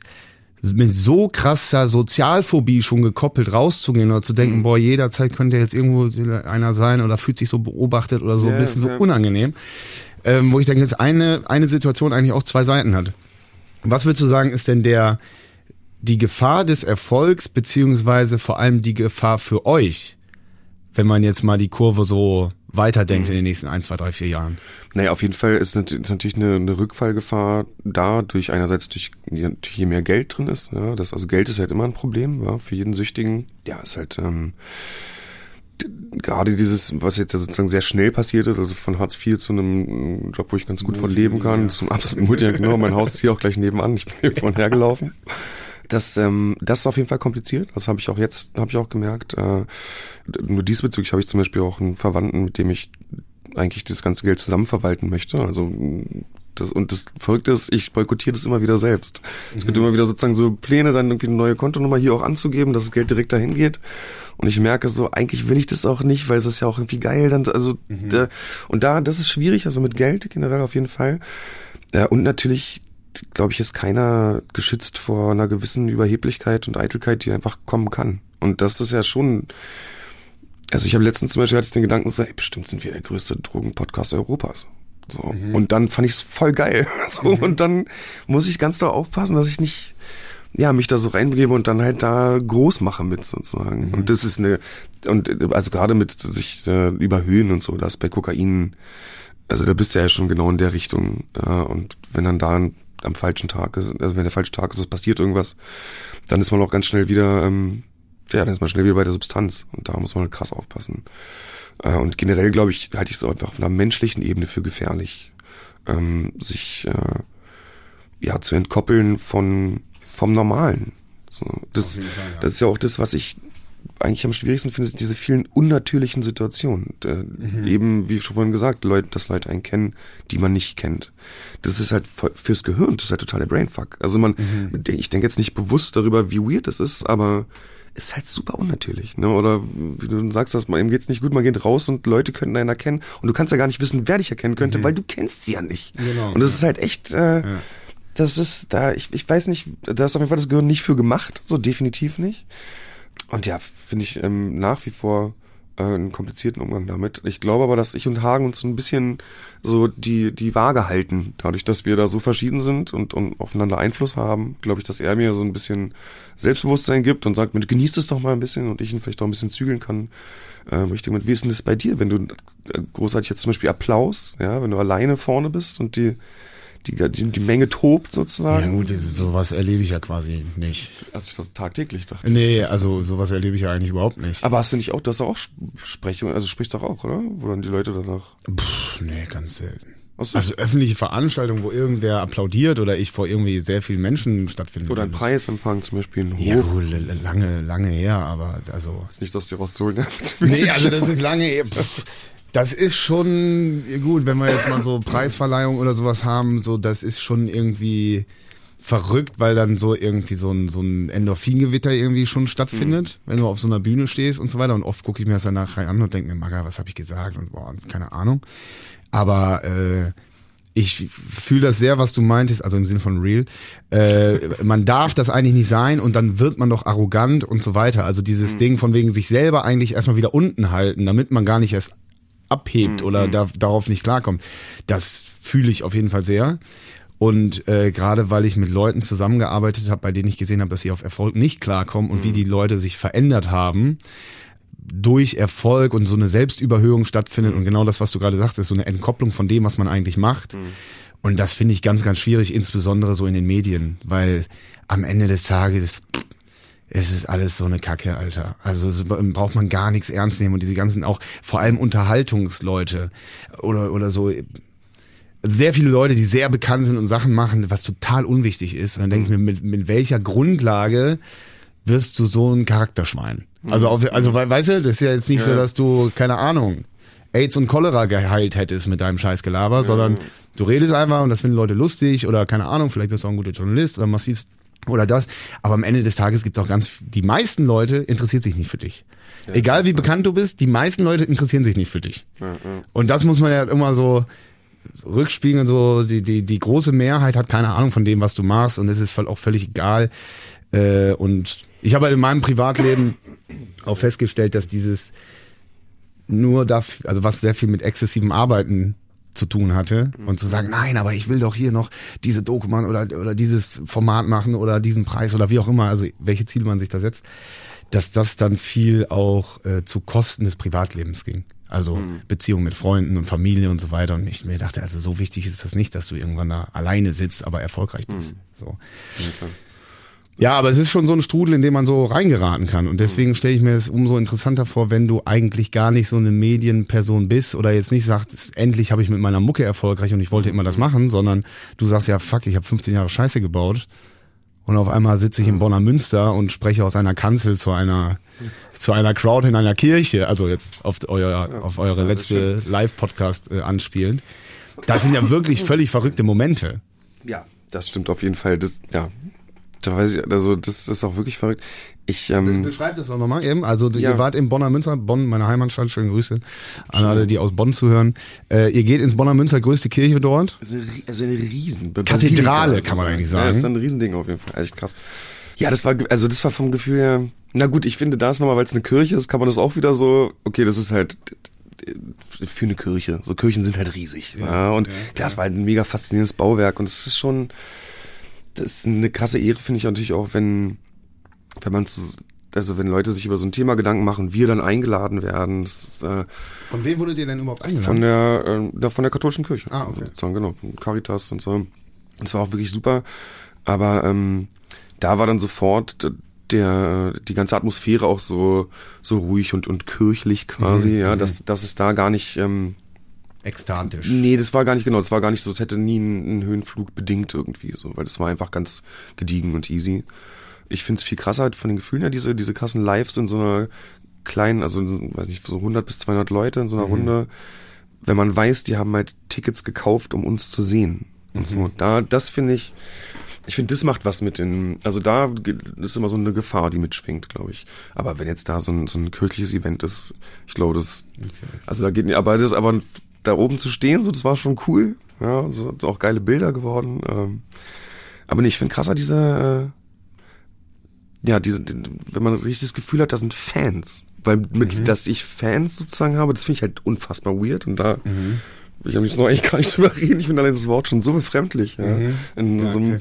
mit so krasser Sozialphobie schon gekoppelt rauszugehen oder zu denken, boah, jederzeit könnte jetzt irgendwo einer sein oder fühlt sich so beobachtet oder so, Ja, ein bisschen so unangenehm. Ähm, wo ich denke, jetzt eine, eine Situation eigentlich auch zwei Seiten hat. Was würdest du sagen, ist denn der, die Gefahr des Erfolgs, beziehungsweise vor allem die Gefahr für euch, wenn man jetzt mal die Kurve so weiterdenkt mhm. in den nächsten ein, zwei, drei, vier Jahren. Naja, auf jeden Fall ist natürlich eine, eine Rückfallgefahr da, durch einerseits durch je mehr Geld drin ist. Ja, das, also Geld ist halt immer ein Problem, ja, für jeden Süchtigen. Ja, ist halt ähm, gerade dieses, was jetzt ja sozusagen sehr schnell passiert ist, also von Hartz IV zu einem Job, wo ich ganz gut von leben kann, zum absoluten Multi, genau, mein Haus ist hier auch gleich nebenan, ich bin hier vorhin hergelaufen. Das, ähm, das ist auf jeden Fall kompliziert. Das habe ich auch jetzt, habe ich auch gemerkt. Äh, nur diesbezüglich habe ich zum Beispiel auch einen Verwandten, mit dem ich eigentlich das ganze Geld zusammenverwalten möchte. Also das, und das Verrückte ist, ich boykottiere das immer wieder selbst. Mhm. Es gibt immer wieder sozusagen so Pläne, dann irgendwie eine neue Kontonummer hier auch anzugeben, dass das Geld direkt dahin geht. Und ich merke so, eigentlich will ich das auch nicht, weil es ist ja auch irgendwie geil. Dann, also mhm. da, und da, das ist schwierig, also mit Geld generell auf jeden Fall. Ja, und natürlich glaube ich, ist keiner geschützt vor einer gewissen Überheblichkeit und Eitelkeit, die einfach kommen kann. Und das ist ja schon, also ich habe letztens zum Beispiel hatte ich den Gedanken so, ey, bestimmt sind wir der größte Drogenpodcast Europas. So. Mhm. Und dann fand ich es voll geil. [LAUGHS] So, mhm. Und dann muss ich ganz doll aufpassen, dass ich nicht ja, mich da so reinbegebe und dann halt da groß mache mit sozusagen. Mhm. Und das ist eine, und also gerade mit sich äh, überhöhen und so, das bei Kokain, also da bist du ja schon genau in der Richtung. Äh, und wenn dann da am falschen Tag ist, also wenn der falsche Tag ist, es passiert irgendwas, dann ist man auch ganz schnell wieder, ähm, ja, dann ist man schnell wieder bei der Substanz und da muss man halt krass aufpassen. Äh, und generell glaube ich, halte ich es einfach auf einer menschlichen Ebene für gefährlich, ähm, sich äh, ja zu entkoppeln von vom Normalen. So, das, Fall, ja. das ist ja auch das, was ich eigentlich am schwierigsten finde, sind diese vielen unnatürlichen Situationen. Äh, mhm. Eben, wie schon vorhin gesagt, Leute, dass Leute einen kennen, die man nicht kennt. Das ist halt fürs Gehirn, das ist halt total der Brainfuck. Also man, mhm. ich denke jetzt nicht bewusst darüber, wie weird das ist, aber ist halt super unnatürlich. Ne? Oder wie du sagst, dass man, ihm geht's nicht gut, man geht raus und Leute könnten einen erkennen und du kannst ja gar nicht wissen, wer dich erkennen könnte, mhm. weil du kennst sie ja nicht. Genau, und das ja. ist halt echt, äh, ja. das ist da, ich, ich weiß nicht, da ist auf jeden Fall das Gehirn nicht für gemacht, so definitiv nicht. Und ja, finde ich ähm, nach wie vor äh, einen komplizierten Umgang damit. Ich glaube aber, dass ich und Hagen uns so ein bisschen so die, die Waage halten. Dadurch, dass wir da so verschieden sind und, und aufeinander Einfluss haben, glaube ich, dass er mir so ein bisschen Selbstbewusstsein gibt und sagt, Mensch, genießt es doch mal ein bisschen und ich ihn vielleicht auch ein bisschen zügeln kann. Ähm, richtig mit, wie ist denn das bei dir, wenn du äh, großartig jetzt zum Beispiel Applaus, ja, wenn du alleine vorne bist und die die, die, die Menge tobt sozusagen. Ja gut, sowas erlebe ich ja quasi nicht. Also ich das tagtäglich dachte. Nee, also sowas erlebe ich ja eigentlich überhaupt nicht. Aber hast du nicht auch, du hast auch Sprechungen, also sprichst doch auch, oder? Wo dann die Leute danach. Puh, nee, ganz selten. So. Also öffentliche Veranstaltungen, wo irgendwer applaudiert oder ich vor irgendwie sehr vielen Menschen stattfinde. Oder ein Preisempfang zum Beispiel. Hoch. Ja, lange, lange her, aber also. Ist nicht, dass die rausholen. Ne? [LAUGHS] nee, also das ist lange her. Das ist schon gut, wenn wir jetzt mal so Preisverleihung oder sowas haben, so das ist schon irgendwie verrückt, weil dann so irgendwie so ein, so ein Endorphingewitter irgendwie schon stattfindet, mhm. wenn du auf so einer Bühne stehst und so weiter. Und oft gucke ich mir das dann nachher an und denke mir, Maga, was habe ich gesagt? Und boah, keine Ahnung. Aber äh, ich fühle das sehr, was du meintest, also im Sinne von real. Äh, man darf das eigentlich nicht sein und dann wird man doch arrogant und so weiter. Also dieses mhm. Ding von wegen sich selber eigentlich erstmal wieder unten halten, damit man gar nicht erst abhebt mhm. oder da, darauf nicht klarkommt. Das fühle ich auf jeden Fall sehr. Und äh, gerade weil ich mit Leuten zusammengearbeitet habe, bei denen ich gesehen habe, dass sie auf Erfolg nicht klarkommen und mhm. wie die Leute sich verändert haben, durch Erfolg und so eine Selbstüberhöhung stattfindet mhm. und genau das, was du gerade sagst, ist so eine Entkopplung von dem, was man eigentlich macht. Mhm. Und das finde ich ganz, ganz schwierig, insbesondere so in den Medien, weil am Ende des Tages es ist alles so eine Kacke, Alter. Also braucht man gar nichts ernst nehmen und diese ganzen auch vor allem Unterhaltungsleute oder oder so sehr viele Leute, die sehr bekannt sind und Sachen machen, was total unwichtig ist. Und dann denke ich mir, mit, mit welcher Grundlage wirst du so ein Charakterschwein? Also, auf, also weißt du, das ist ja jetzt nicht ja. so, dass du, keine Ahnung, AIDS und Cholera geheilt hättest mit deinem Scheißgelaber, ja. sondern du redest einfach und das finden Leute lustig oder keine Ahnung, vielleicht bist du auch ein guter Journalist oder machst oder das. Aber am Ende des Tages gibt es auch ganz, die meisten Leute interessiert sich nicht für dich. Ja, Egal wie ja. bekannt du bist, die meisten Leute interessieren sich nicht für dich. Ja, und das muss man ja immer so rückspiegeln, so die, die, die große Mehrheit hat keine Ahnung von dem, was du machst und es ist auch völlig egal. Äh, und ich habe halt in meinem Privatleben auch festgestellt, dass dieses nur dafür, also was sehr viel mit exzessivem Arbeiten zu tun hatte und zu sagen, nein, aber ich will doch hier noch diese Doku machen oder, oder dieses Format machen oder diesen Preis oder wie auch immer, also welche Ziele man sich da setzt, dass das dann viel auch äh, zu Kosten des Privatlebens ging. Also mhm. Beziehung mit Freunden und Familie und so weiter. Und ich mir dachte, also so wichtig ist das nicht, dass du irgendwann da alleine sitzt, aber erfolgreich bist. Mhm. So. Ja, ja, aber es ist schon so ein Strudel, in dem man so reingeraten kann. Und deswegen stelle ich mir es umso interessanter vor, wenn du eigentlich gar nicht so eine Medienperson bist oder jetzt nicht sagst, endlich habe ich mit meiner Mucke erfolgreich und ich wollte immer das machen, sondern du sagst ja, fuck, ich habe 15 Jahre Scheiße gebaut. Und auf einmal sitze ich in Bonner Münster und spreche aus einer Kanzel zu einer zu einer Crowd in einer Kirche. Also jetzt auf euer auf eure letzte Live-Podcast äh, anspielend. Das sind ja wirklich völlig verrückte Momente. Ja, das stimmt auf jeden Fall. Das, ja, da weiß ich, also das ist auch wirklich verrückt. Ich, ähm, Beschreib das auch nochmal eben. Also ja. ihr wart in Bonner Münster, Bonn, meine Heimatstadt, schöne Grüße an alle, die aus Bonn zuhören. Äh, ihr geht ins Bonner Münster, größte Kirche dort. Also, also eine riesen Kathedrale, kann man eigentlich sagen. Ja, das ist ein Riesending auf jeden Fall, echt krass. Ja, das war, also das war vom Gefühl her, na gut, ich finde das nochmal, weil es eine Kirche ist, kann man das auch wieder so, okay, das ist halt für eine Kirche. So Kirchen sind halt riesig. Ja, ja und ja, klar, es war halt ein mega faszinierendes Bauwerk und es ist schon, das ist eine krasse Ehre, finde ich natürlich auch, wenn, wenn man also wenn Leute sich über so ein Thema Gedanken machen, wir dann eingeladen werden. Ist, äh, von wem wurdet ihr denn überhaupt eingeladen? Von der, äh, von der katholischen Kirche. Ah, okay. Sozusagen, genau, Caritas und so. Und es war auch wirklich super. Aber ähm, da war dann sofort der die ganze Atmosphäre auch so so ruhig und und kirchlich quasi, mhm, ja, mhm. dass dass es da gar nicht ähm, ekstatisch. Nee, das war gar nicht genau, das war gar nicht so, es hätte nie einen, einen Höhenflug bedingt irgendwie so, weil das war einfach ganz gediegen und easy. Ich find's viel krasser halt von den Gefühlen her, diese, diese krassen Lives in so einer kleinen, also weiß nicht, so 100 bis 200 Leute in so einer mhm. Runde, wenn man weiß, die haben halt Tickets gekauft, um uns zu sehen. Und mhm. so, da, das finde ich, ich finde, das macht was mit den, also da ist immer so eine Gefahr, die mitschwingt, glaube ich. Aber wenn jetzt da so ein, so ein kirchliches Event ist, ich glaube, das, also da geht, aber das, aber da oben zu stehen, so, das war schon cool. Ja, es sind auch geile Bilder geworden. Ähm, aber nee, ich finde krasser diese, äh, ja, diese, wenn man richtig das Gefühl hat, da sind Fans. Weil mit, mhm. dass ich Fans sozusagen habe, das finde ich halt unfassbar weird und da mhm. Ich am liebsten noch eigentlich gar nicht drüber reden. Ich finde allein das Wort schon so befremdlich. Ja, mhm. in ja, so einem,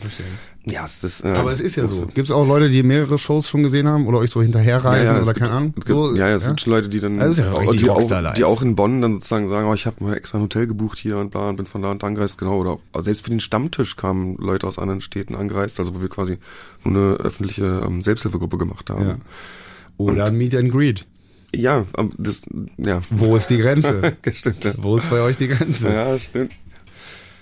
ja, es ist, äh, aber es ist ja so. Gibt es auch Leute, die mehrere Shows schon gesehen haben oder euch so hinterherreisen ja, ja, oder keine Ahnung? so, ja, ja, es ja? gibt schon Leute, die dann also auch, die, auch, die auch in Bonn dann sozusagen sagen, oh, ich habe mir extra ein Hotel gebucht hier und bla und bin von da und angereist, genau. Oder selbst für den Stammtisch kamen Leute aus anderen Städten angereist, also wo wir quasi nur eine öffentliche ähm, Selbsthilfegruppe gemacht haben. Ja. Oder und, Meet and Greet. Ja, das, ja. Wo ist die Grenze? [LAUGHS] stimmt, ja. Wo ist bei euch die Grenze? Ja, stimmt.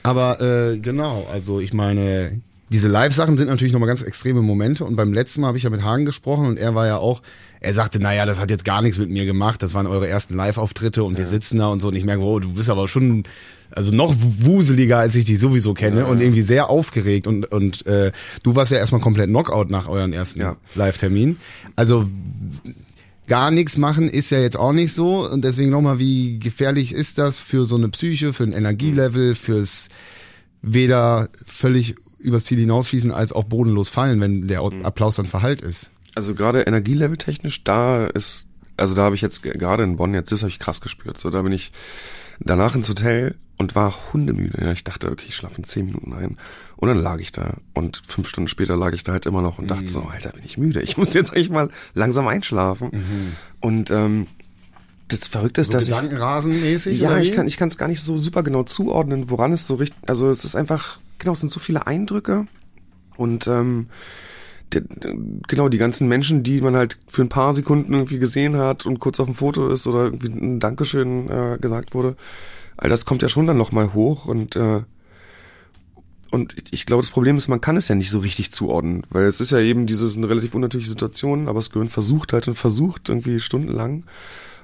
Aber äh, genau, also ich meine, diese Live-Sachen sind natürlich nochmal ganz extreme Momente und beim letzten Mal habe ich ja mit Hagen gesprochen und er war ja auch, er sagte, naja, das hat jetzt gar nichts mit mir gemacht, das waren eure ersten Live-Auftritte und ja. wir sitzen da und so und ich merke, oh, du bist aber schon, also noch wuseliger, als ich dich sowieso kenne ja, und irgendwie sehr aufgeregt und, und äh, du warst ja erstmal komplett Knockout nach euren ersten ja. Live-Termin. Also gar nichts machen ist ja jetzt auch nicht so und deswegen nochmal, wie gefährlich ist das für so eine Psyche, für ein Energielevel, fürs weder völlig übers Ziel hinausschießen als auch bodenlos fallen, wenn der mhm. Applaus dann verhallt ist. Also gerade Energielevel technisch, da ist, also da habe ich jetzt gerade in Bonn jetzt, das habe ich krass gespürt. So, da bin ich danach ins Hotel und war hundemüde. Ja, ich dachte, okay, ich schlafe in zehn Minuten ein. Und dann lag ich da. Und fünf Stunden später lag ich da halt immer noch und dachte mhm. so, Alter, bin ich müde. Ich muss jetzt eigentlich mal langsam einschlafen. Mhm. Und ähm, das Verrückte ist, so dass Gedankenrasenmäßig? Ja, ich kann ich kann es gar nicht so super genau zuordnen, woran es so richtig. Also es ist einfach genau, es sind so viele Eindrücke und ähm, der, genau die ganzen Menschen, die man halt für ein paar Sekunden irgendwie gesehen hat und kurz auf dem Foto ist oder irgendwie ein Dankeschön äh, gesagt wurde. All das kommt ja schon dann nochmal hoch und äh, und ich glaube, das Problem ist, man kann es ja nicht so richtig zuordnen, weil es ist ja eben dieses eine relativ unnatürliche Situation, aber das Gehirn versucht halt und versucht irgendwie stundenlang.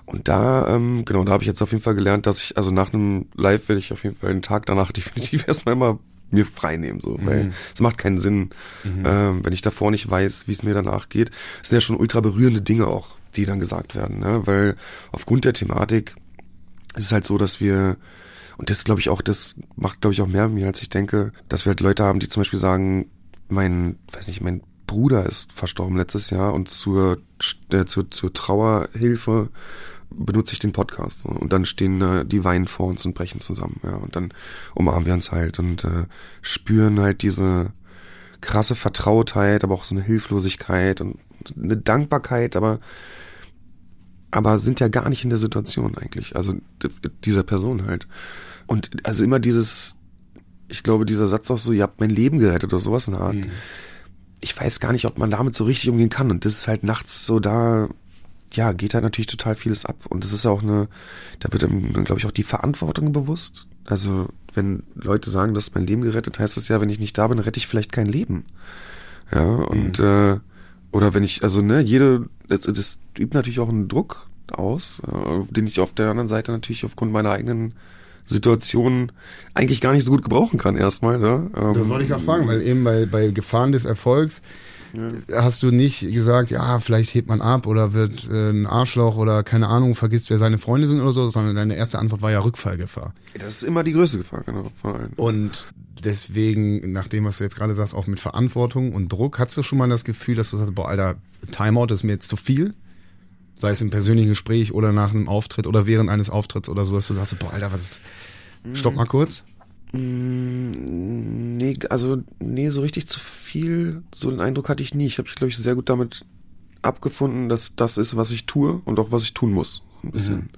Und da, ähm, genau, da habe ich jetzt auf jeden Fall gelernt, dass ich, also nach einem Live werde ich auf jeden Fall einen Tag danach [LAUGHS] definitiv erstmal immer mir frei nehmen, so, mhm. weil es macht keinen Sinn, mhm. ähm, wenn ich davor nicht weiß, wie es mir danach geht. Es sind ja schon ultra berührende Dinge auch, die dann gesagt werden, ne? weil aufgrund der Thematik ist es halt so, dass wir und das glaube ich auch, das macht glaube ich auch mehr mit mir, als ich denke, dass wir halt Leute haben, die zum Beispiel sagen, mein, weiß nicht, mein Bruder ist verstorben letztes Jahr und zur, äh, zur, zur Trauerhilfe benutze ich den Podcast. So. Und dann stehen äh, die Weinen vor uns und brechen zusammen. Ja. Und dann umarmen wir uns halt und äh, spüren halt diese krasse Vertrautheit, aber auch so eine Hilflosigkeit und eine Dankbarkeit, aber aber sind ja gar nicht in der Situation eigentlich. Also dieser Person halt. Und also immer dieses, ich glaube, dieser Satz auch so, ihr habt mein Leben gerettet oder sowas in der Art. Mhm. Ich weiß gar nicht, ob man damit so richtig umgehen kann. Und das ist halt nachts so da, ja, geht halt natürlich total vieles ab. Und das ist auch eine, da wird dann, glaube ich, auch die Verantwortung bewusst. Also, wenn Leute sagen, das ist mein Leben gerettet, heißt das ja, wenn ich nicht da bin, rette ich vielleicht kein Leben. Ja, und mhm. äh, oder wenn ich, also ne, jede, das, das übt natürlich auch einen Druck aus, äh, den ich auf der anderen Seite natürlich aufgrund meiner eigenen Situation eigentlich gar nicht so gut gebrauchen kann erstmal. Ne? Ähm, das wollte ich gerade fragen, weil eben bei, bei Gefahren des Erfolgs ja. hast du nicht gesagt, ja, vielleicht hebt man ab oder wird äh, ein Arschloch oder keine Ahnung, vergisst, wer seine Freunde sind oder so, sondern deine erste Antwort war ja Rückfallgefahr. Das ist immer die größte Gefahr, genau, von allen. Und deswegen, nach dem, was du jetzt gerade sagst, auch mit Verantwortung und Druck, hast du schon mal das Gefühl, dass du sagst, boah, Alter, Timeout ist mir jetzt zu viel? Sei es im persönlichen Gespräch oder nach einem Auftritt oder während eines Auftritts oder so, dass du sagst, boah, Alter, was ist, stopp mal kurz. Mm, nee, also, nee, so richtig zu viel, so den Eindruck hatte ich nie. Ich habe mich, glaube ich, sehr gut damit abgefunden, dass das ist, was ich tue und auch was ich tun muss. Ein bisschen. Mhm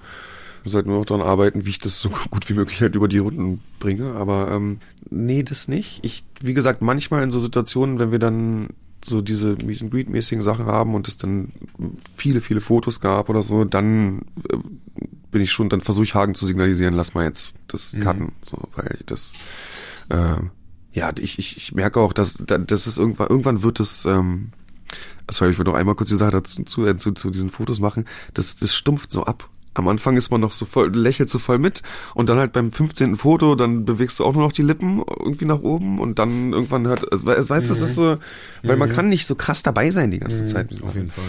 muss halt nur noch daran arbeiten, wie ich das so [LAUGHS] gut wie möglich halt über die Runden bringe. Aber ähm, nee, das nicht. Ich, wie gesagt, manchmal in so Situationen, wenn wir dann so diese Meet and Greet mäßigen Sachen haben und es dann viele, viele Fotos gab oder so, dann äh, bin ich schon, dann versuche ich Hagen zu signalisieren, lass mal jetzt das mhm. cutten, so, weil ich das, äh, ja, ich, ich, ich merke auch, dass, dass es irgendwann, irgendwann wird es, ähm, sorry, ich will noch einmal kurz die Sache dazu zu, äh, zu, zu diesen Fotos machen, das, das stumpft so ab am Anfang ist man noch so voll, lächelt so voll mit und dann halt beim 15. Foto, dann bewegst du auch nur noch die Lippen irgendwie nach oben und dann irgendwann hört, also, weißt du, das ist so, weil man mhm. kann nicht so krass dabei sein die ganze mhm, Zeit. Auf jeden Fall.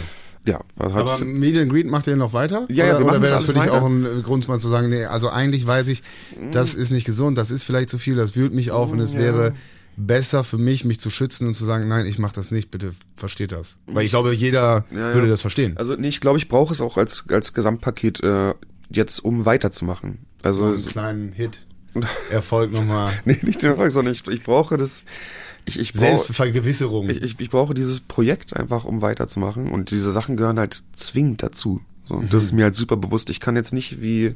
Ja, was Aber Meet and Greet macht ihr noch weiter? Ja, ja, wir oder wäre das für dich weiter. auch ein Grund, mal zu sagen, nee, also eigentlich weiß ich, das mhm. ist nicht gesund, das ist vielleicht zu viel, das wühlt mich auf und es ja. wäre besser für mich, mich zu schützen und zu sagen, nein, ich mache das nicht, bitte versteht das. Weil ich glaube, jeder ja, würde das verstehen. Also nee, ich glaube, ich brauche es auch als, als Gesamtpaket äh, jetzt, um weiterzumachen. Also so einen kleinen Hit. [LAUGHS] Erfolg nochmal. nee, nicht den Erfolg, sondern ich, ich brauche das. Ich, ich brauche, Selbstvergewisserung. Ich, ich, ich brauche dieses Projekt einfach, um weiterzumachen. Und diese Sachen gehören halt zwingend dazu. So, und mhm. das ist mir halt super bewusst. Ich kann jetzt nicht wie,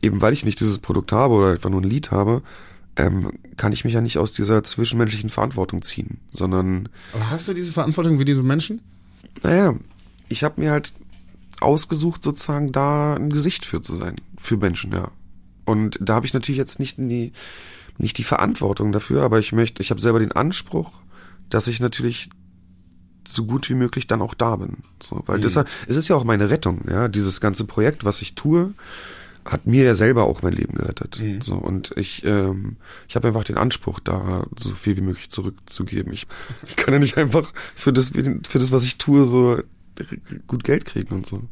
eben weil ich nicht dieses Produkt habe oder einfach nur ein Lied habe, ähm, kann ich mich ja nicht aus dieser zwischenmenschlichen Verantwortung ziehen, sondern. Aber hast du diese Verantwortung wie diese Menschen? Naja, ich habe mir halt ausgesucht, sozusagen da ein Gesicht für zu sein, für Menschen, ja. Und da habe ich natürlich jetzt nicht die, nicht die Verantwortung dafür, aber ich möchte, ich habe selber den Anspruch, dass ich natürlich so gut wie möglich dann auch da bin. So, weil mhm. das, es ist ja auch meine Rettung, ja, dieses ganze Projekt, was ich tue, hat mir ja selber auch mein Leben gerettet. Mhm. So und ich, ähm, ich habe einfach den Anspruch, da so viel wie möglich zurückzugeben. Ich, [LAUGHS] ich kann ja nicht einfach für das, für das, was ich tue, so gut Geld kriegen und so.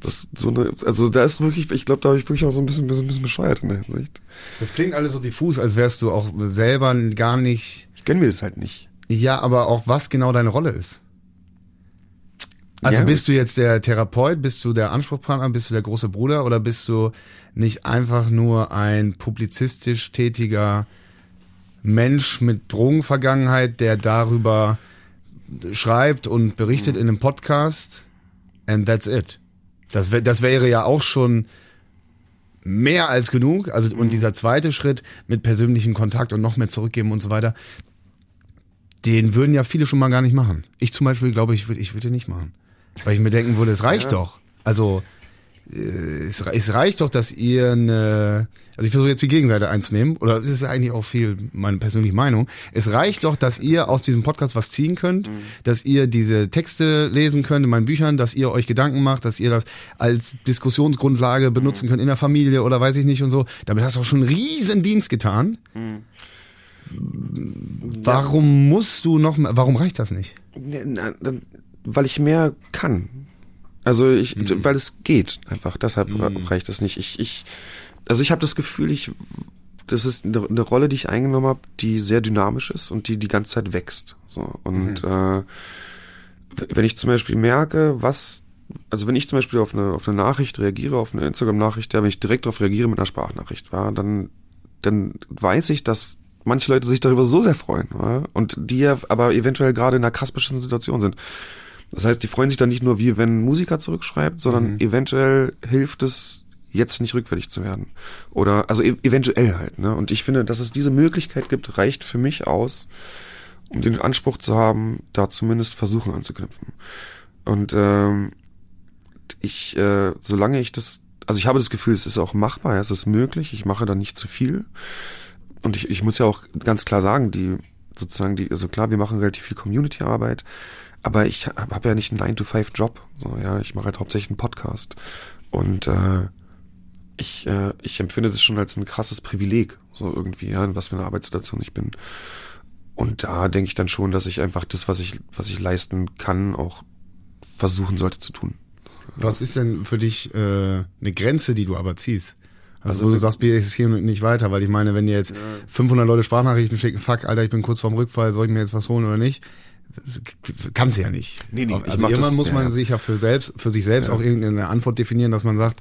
Das so eine, also da ist wirklich, ich glaube, da habe ich wirklich auch so ein bisschen, bisschen, bisschen bescheuert in der Hinsicht. Das klingt alles so diffus, als wärst du auch selber gar nicht. Ich gönn mir das halt nicht. Ja, aber auch was genau deine Rolle ist. Also ja. bist du jetzt der Therapeut, bist du der Anspruchspartner, bist du der große Bruder oder bist du nicht einfach nur ein publizistisch tätiger Mensch mit Drogenvergangenheit, der darüber schreibt und berichtet mhm. in einem Podcast and that's it. Das, wär, das wäre ja auch schon mehr als genug. Also, und mhm. dieser zweite Schritt mit persönlichem Kontakt und noch mehr zurückgeben und so weiter, den würden ja viele schon mal gar nicht machen. Ich zum Beispiel glaube, ich würde ich würde nicht machen. Weil ich mir denken würde, es reicht ja. doch. Also äh, es, es reicht doch, dass ihr eine, also ich versuche jetzt die Gegenseite einzunehmen, oder es ist eigentlich auch viel meine persönliche Meinung. Es reicht doch, dass ihr aus diesem Podcast was ziehen könnt, mhm. dass ihr diese Texte lesen könnt in meinen Büchern, dass ihr euch Gedanken macht, dass ihr das als Diskussionsgrundlage benutzen mhm. könnt in der Familie oder weiß ich nicht und so. Damit hast du auch schon einen riesen Dienst getan. Mhm. Warum ja. musst du noch, warum reicht das nicht? Weil ich mehr kann. Also ich, mhm. weil es geht einfach. Deshalb mhm. reicht das nicht. Ich, ich, also ich habe das Gefühl, ich, das ist eine, eine, Rolle, die ich eingenommen habe, die sehr dynamisch ist und die die ganze Zeit wächst. So und mhm. äh, wenn ich zum Beispiel merke, was, also wenn ich zum Beispiel auf eine auf eine Nachricht reagiere, auf eine Instagram-Nachricht, ja, wenn ich direkt darauf reagiere mit einer Sprachnachricht, war, dann dann weiß ich, dass manche Leute sich darüber so sehr freuen, war, und die ja aber eventuell gerade in einer krass Situation sind. Das heißt, die freuen sich dann nicht nur wie wenn ein Musiker zurückschreibt, sondern mhm. eventuell hilft es jetzt nicht rückfällig zu werden. Oder also e eventuell halt. Ne? Und ich finde, dass es diese Möglichkeit gibt, reicht für mich aus, um den Anspruch zu haben, da zumindest Versuchen anzuknüpfen. Und ähm, ich, äh, solange ich das, also ich habe das Gefühl, es ist auch machbar, es ist möglich, ich mache da nicht zu viel. Und ich, ich muss ja auch ganz klar sagen, die sozusagen die, also klar, wir machen relativ viel Community-Arbeit, aber ich habe hab ja nicht einen 9-to-5-Job. So, ja, ich mache halt hauptsächlich einen Podcast. Und äh, ich, äh, ich empfinde das schon als ein krasses Privileg, so irgendwie, ja, in was für eine Arbeitssituation ich bin. Und da denke ich dann schon, dass ich einfach das, was ich, was ich leisten kann, auch versuchen sollte zu tun. Was ist denn für dich äh, eine Grenze, die du aber ziehst? Also, also du sagst, mir ist hier nicht weiter, weil ich meine, wenn dir jetzt ja. 500 Leute Sprachnachrichten schicken, fuck, Alter, ich bin kurz vorm Rückfall, soll ich mir jetzt was holen oder nicht? Kann sie ja nicht. Nee, nee, also irgendwann das, muss man ja. sich ja für selbst, für sich selbst ja. auch irgendeine Antwort definieren, dass man sagt,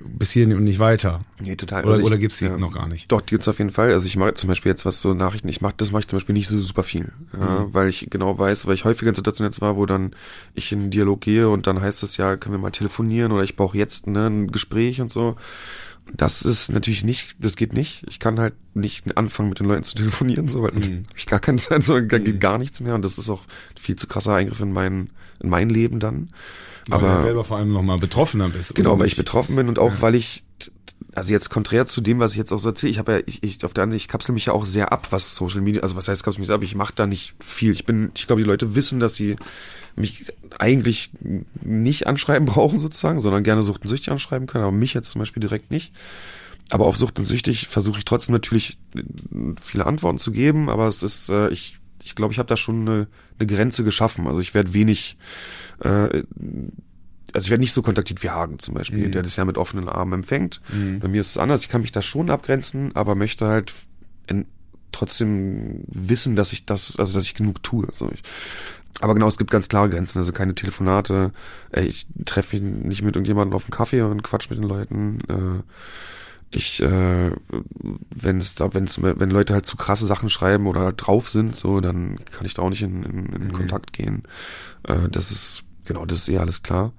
bis hierhin und nicht weiter. Nee, total. Oder, also oder gibt's die ja, noch gar nicht? Doch, die gibt's auf jeden Fall. Also ich mache zum Beispiel jetzt was so Nachrichten, ich mache, das mache ich zum Beispiel nicht so super viel. Ja, mhm. weil ich genau weiß, weil ich häufiger in Situationen jetzt war, wo dann ich in einen Dialog gehe und dann heißt es ja, können wir mal telefonieren oder ich brauche jetzt ne, ein Gespräch und so. Das ist natürlich nicht, das geht nicht. Ich kann halt nicht anfangen, mit den Leuten zu telefonieren, so, weil mhm. ich gar keine Zeit, so geht mhm. gar nichts mehr. Und das ist auch viel zu krasser Eingriff in mein, in mein Leben dann. Weil Aber du selber vor allem nochmal betroffener bist. Genau, weil ich betroffen bin und auch ja. weil ich, also jetzt konträr zu dem, was ich jetzt auch so erzähle, ich habe ja, ich, ich auf der anderen Seite, ich kapsel mich ja auch sehr ab, was Social Media, also was heißt kapsel mich ab, ich mache da nicht viel. Ich bin, ich glaube, die Leute wissen, dass sie mich eigentlich nicht anschreiben [LAUGHS] brauchen sozusagen, sondern gerne Sucht und Süchtig anschreiben können, aber mich jetzt zum Beispiel direkt nicht. Aber auf Sucht und Süchtig versuche ich trotzdem natürlich viele Antworten zu geben, aber es ist, äh, ich, ich glaube, ich habe da schon eine, eine Grenze geschaffen. Also ich werde wenig, äh, also ich werde nicht so kontaktiert wie Hagen zum Beispiel, mhm. der das ja mit offenen Armen empfängt. Mhm. Bei mir ist es anders, ich kann mich da schon abgrenzen, aber möchte halt in, trotzdem wissen, dass ich das, also dass ich genug tue. So ich, aber genau, es gibt ganz klare Grenzen, also keine Telefonate. Ey, ich treffe mich nicht mit irgendjemandem auf einen Kaffee und quatsch mit den Leuten. Äh, ich, äh, wenn es da, wenn es, wenn Leute halt zu krasse Sachen schreiben oder drauf sind, so, dann kann ich da auch nicht in, in, in mhm. Kontakt gehen. Äh, das ist, genau, das ist eh alles klar.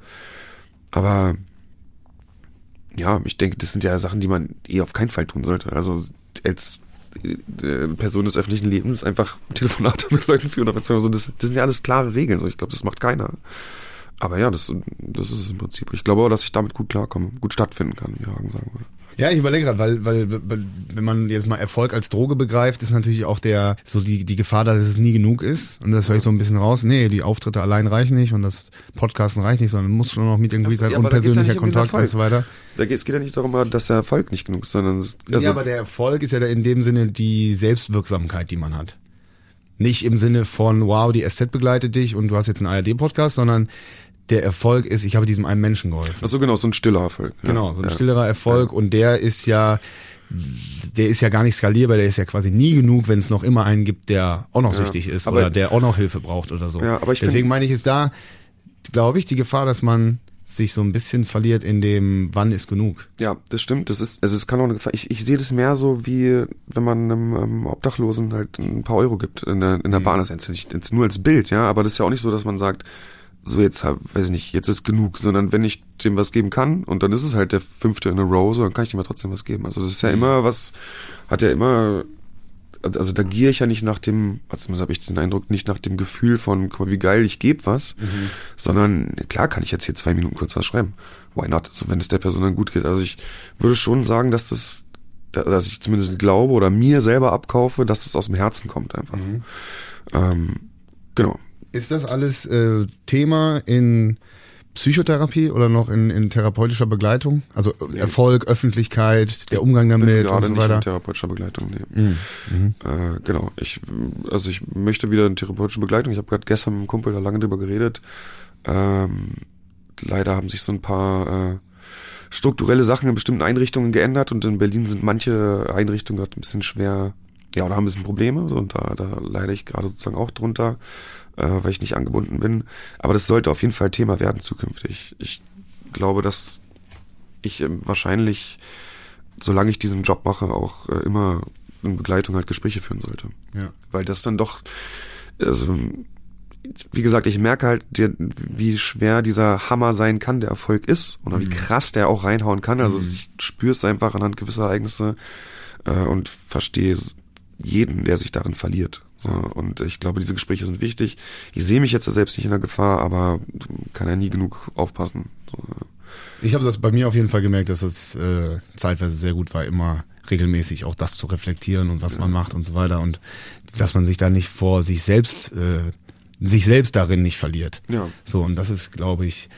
Aber ja, ich denke, das sind ja Sachen, die man eh auf keinen Fall tun sollte. Also als äh, Person des öffentlichen Lebens einfach Telefonate [LAUGHS] mit Leuten führen das, das sind ja alles klare Regeln. So, ich glaube, das macht keiner. Aber ja, das, das ist es im Prinzip. Ich glaube auch, dass ich damit gut klarkomme, gut stattfinden kann, wie Hagen sagen würde. Ja, ich überlege gerade, weil, weil, weil wenn man jetzt mal Erfolg als Droge begreift, ist natürlich auch der so die die Gefahr, dass es nie genug ist. Und das höre ich so ein bisschen raus. Nee, die Auftritte allein reichen nicht und das Podcasten reicht nicht, sondern muss schon noch mit irgendwie sein ja, und persönlicher ja Kontakt um und so weiter. Da geht, es geht ja nicht darum, dass der Erfolg nicht genug ist, sondern es, also ja, aber der Erfolg ist ja in dem Sinne die Selbstwirksamkeit, die man hat. Nicht im Sinne von, wow, die SZ begleitet dich und du hast jetzt einen ARD-Podcast, sondern der Erfolg ist, ich habe diesem einen Menschen geholfen. Ach so genau, so ein stiller Erfolg. Ja. Genau, so ein ja. stillerer Erfolg ja. und der ist ja der ist ja gar nicht skalierbar, der ist ja quasi nie genug, wenn es noch immer einen gibt, der auch noch süchtig ist aber, oder der auch noch Hilfe braucht oder so. Ja, aber ich Deswegen meine ich, ist da, glaube ich, die Gefahr, dass man sich so ein bisschen verliert in dem, wann ist genug. Ja, das stimmt. Das ist, also es kann auch eine Gefahr. Ich, ich sehe das mehr so wie, wenn man einem ähm, Obdachlosen halt ein paar Euro gibt in der, in der mhm. Bahn. Das ist jetzt, jetzt nur als Bild, ja. Aber das ist ja auch nicht so, dass man sagt, so jetzt, weiß ich nicht, jetzt ist genug, sondern wenn ich dem was geben kann und dann ist es halt der fünfte in a row, so dann kann ich dem ja trotzdem was geben. Also das ist ja mhm. immer was, hat ja immer, also da gier ich ja nicht nach dem, also habe ich den Eindruck, nicht nach dem Gefühl von, guck mal, wie geil, ich gebe was, mhm. sondern klar kann ich jetzt hier zwei Minuten kurz was schreiben. Why not? So wenn es der Person dann gut geht. Also ich würde schon sagen, dass das, dass ich zumindest glaube oder mir selber abkaufe, dass das aus dem Herzen kommt einfach. Mhm. Ähm, genau. Ist das alles äh, Thema in Psychotherapie oder noch in, in therapeutischer Begleitung? Also Erfolg, Öffentlichkeit, der Umgang damit und so weiter? Nicht in therapeutischer Begleitung, nee. Mhm. Mhm. Äh, genau. Ich, also ich möchte wieder in therapeutische Begleitung. Ich habe gerade gestern mit einem Kumpel da lange drüber geredet. Ähm, leider haben sich so ein paar äh, strukturelle Sachen in bestimmten Einrichtungen geändert und in Berlin sind manche Einrichtungen gerade ein bisschen schwer, ja, oder haben ein bisschen Probleme so, und da, da leide ich gerade sozusagen auch drunter äh, weil ich nicht angebunden bin. Aber das sollte auf jeden Fall Thema werden zukünftig. Ich glaube, dass ich äh, wahrscheinlich, solange ich diesen Job mache, auch äh, immer in Begleitung halt Gespräche führen sollte. Ja. Weil das dann doch, also wie gesagt, ich merke halt, wie schwer dieser Hammer sein kann, der Erfolg ist, oder wie mhm. krass der auch reinhauen kann. Also mhm. ich spüre es einfach anhand gewisser Ereignisse äh, und verstehe jeden, der sich darin verliert. So, und ich glaube, diese Gespräche sind wichtig. Ich sehe mich jetzt selbst nicht in der Gefahr, aber kann ja nie genug aufpassen. So, Ich habe das bei mir auf jeden Fall gemerkt, dass es äh, zeitweise sehr gut war, immer regelmäßig auch das zu reflektieren und was ja. man macht und so weiter und dass man sich da nicht vor sich selbst äh, sich selbst darin nicht verliert. Ja. So und das ist, glaube ich,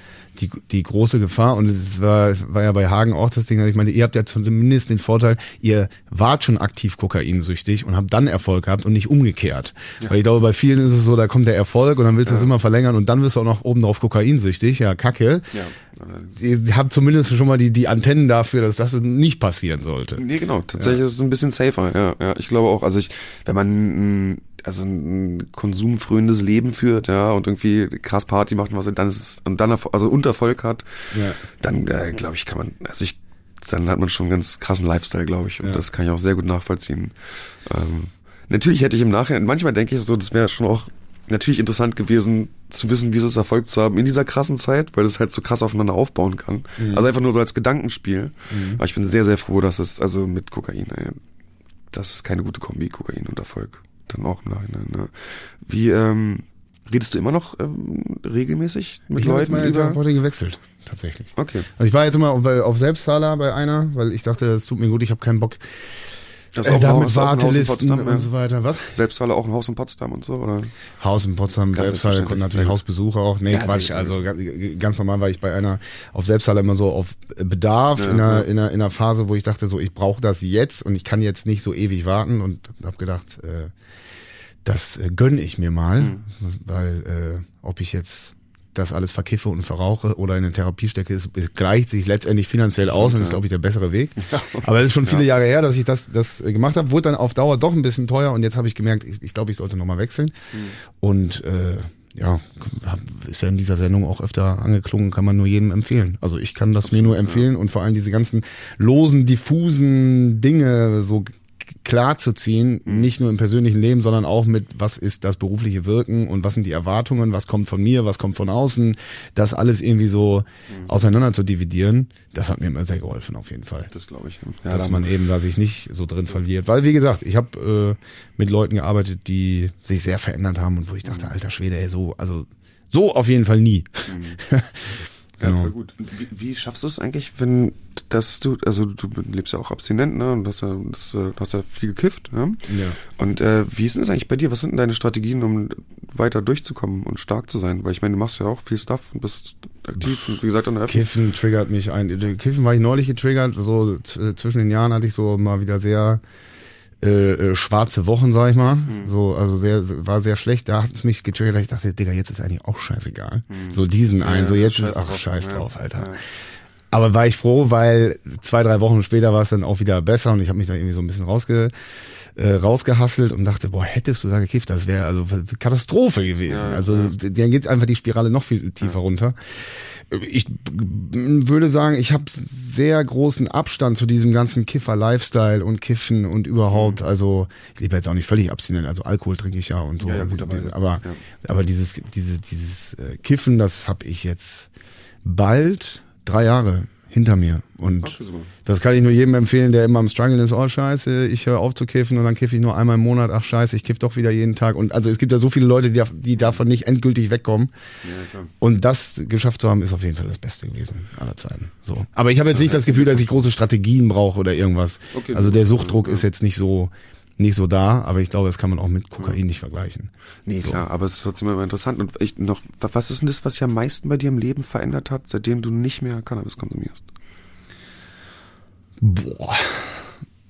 die, die große Gefahr. Und es war, war ja bei Hagen auch das Ding. Also ich meine, ihr habt ja zumindest den Vorteil, ihr wart schon aktiv kokainsüchtig und habt dann Erfolg gehabt und nicht umgekehrt. Ja. Weil ich glaube, bei vielen ist es so, da kommt der Erfolg und dann willst du es immer verlängern und dann wirst du auch noch oben drauf kokainsüchtig. Ja, kacke. Ja. Ihr habt zumindest schon mal die, die Antennen dafür, dass das nicht passieren sollte. Nee, genau. Tatsächlich ja. ist es ein bisschen safer. Ja, ja. Ich glaube auch, also ich, wenn man also ein konsumfröhendes Leben führt, ja, und irgendwie krass Party macht und was, dann ist es, und dann also Unterfolg hat, ja. dann äh, glaube ich, kann man, also ich, dann hat man schon einen ganz krassen Lifestyle, glaube ich, und ja. das kann ich auch sehr gut nachvollziehen. Ähm, natürlich hätte ich im Nachhinein, manchmal denke ich so, das wäre schon auch natürlich interessant gewesen, zu wissen, wie es ist, Erfolg zu haben in dieser krassen Zeit, weil es halt so krass aufeinander aufbauen kann. Mhm. Also einfach nur so als Gedankenspiel. Mhm. Aber ich bin sehr, sehr froh, dass es, also mit Kokain, ey, das ist keine gute Kombi, Kokain und Erfolg dann auch im Nachhinein. Ne? Wie ähm, redest du immer noch ähm, regelmäßig mit ich Leuten? Ich habe meine Therapeutin gewechselt, tatsächlich. Okay. Also ich war jetzt immer auf, auf Selbstzahler bei einer, weil ich dachte, es tut mir gut, ich habe keinen Bock. Das äh, da mit Wartelisten Potsdam, und so weiter. Was? Selbstzahler auch ein Haus in Potsdam und so, oder? Haus in Potsdam, Selbstzahler, konnten natürlich Hausbesuche auch. Nee, ja, Quatsch. Also ganz normal war ich bei einer auf Selbstzahler immer so auf Bedarf ja, in, einer, ja. in, einer, in einer Phase, wo ich dachte, so ich brauche das jetzt und ich kann jetzt nicht so ewig warten und habe gedacht, äh, das äh, gönne ich mir mal, mhm. weil äh, ob ich jetzt das alles verkiffe und verrauche oder in eine Therapie stecke, ist, gleicht sich letztendlich finanziell aus und ist, glaube ich, der bessere Weg. [LAUGHS] Aber es ist schon viele ja. Jahre her, dass ich das, das gemacht habe. Wurde dann auf Dauer doch ein bisschen teuer und jetzt habe ich gemerkt, ich, ich glaube, ich sollte nochmal wechseln. Mhm. Und äh, ja, ist ja in dieser Sendung auch öfter angeklungen, kann man nur jedem empfehlen. Also ich kann das Absolut, mir nur empfehlen ja. und vor allem diese ganzen losen, diffusen Dinge, so klar zu ziehen, mhm. nicht nur im persönlichen Leben, sondern auch mit, was ist das berufliche Wirken und was sind die Erwartungen, was kommt von mir, was kommt von außen, das alles irgendwie so mhm. auseinander zu dividieren, das hat mir immer sehr geholfen auf jeden Fall. Das glaube ich. Ja, Dass man eben da sich nicht so drin verliert. Weil, wie gesagt, ich habe äh, mit Leuten gearbeitet, die sich sehr verändert haben und wo ich dachte, mhm. alter Schwede, ey, so, also so auf jeden Fall nie. Mhm. [LAUGHS] Ja, genau. voll gut. Wie, wie schaffst du es eigentlich, wenn dass du, also du lebst ja auch abstinent, ne? Und hast ja, das, äh, hast ja viel gekifft, ne? Ja. Und äh, wie ist denn das eigentlich bei dir? Was sind denn deine Strategien, um weiter durchzukommen und stark zu sein? Weil ich meine, du machst ja auch viel Stuff und bist aktiv und wie gesagt an der Kiffen triggert mich ein. Kiffen war ich neulich getriggert, so zwischen den Jahren hatte ich so mal wieder sehr äh, äh, schwarze Wochen, sag ich mal. Mhm. So, also sehr, war sehr schlecht. Da hat es mich getriggert, ich dachte, Digga, jetzt ist eigentlich auch scheißegal. Mhm. So diesen ja, einen, so jetzt ist auch scheiß drauf, Alter. Ja. Aber war ich froh, weil zwei, drei Wochen später war es dann auch wieder besser und ich habe mich da irgendwie so ein bisschen rausge äh, rausgehasselt und dachte, boah, hättest du da gekifft, das wäre also Katastrophe gewesen. Ja, also ja. dann geht einfach die Spirale noch viel tiefer ja. runter. Ich würde sagen, ich habe sehr großen Abstand zu diesem ganzen Kiffer-Lifestyle und Kiffen und überhaupt. Mhm. Also ich lebe jetzt auch nicht völlig abstinent, also Alkohol trinke ich ja und so. Gut, aber, aber, aber dieses, diese, dieses äh, Kiffen, das habe ich jetzt bald drei Jahre hinter mir. Und das kann ich nur jedem empfehlen, der immer am Struggle ist, oh scheiße, ich höre auf zu kiffen und dann kiffe ich nur einmal im Monat, ach scheiße, ich kiff doch wieder jeden Tag. Und also es gibt ja so viele Leute, die, die davon nicht endgültig wegkommen. Ja, und das geschafft zu haben, ist auf jeden Fall das Beste gewesen aller Zeiten. So. Aber ich habe jetzt nicht das Gefühl, dass ich große Strategien brauche oder irgendwas. Okay, also der Suchtdruck ist jetzt nicht so nicht so da, aber ich glaube, das kann man auch mit Kokain nicht vergleichen. Nee, so. klar, aber es ist trotzdem immer interessant. Und echt noch, was ist denn das, was sich am meisten bei dir im Leben verändert hat, seitdem du nicht mehr Cannabis konsumierst? Boah,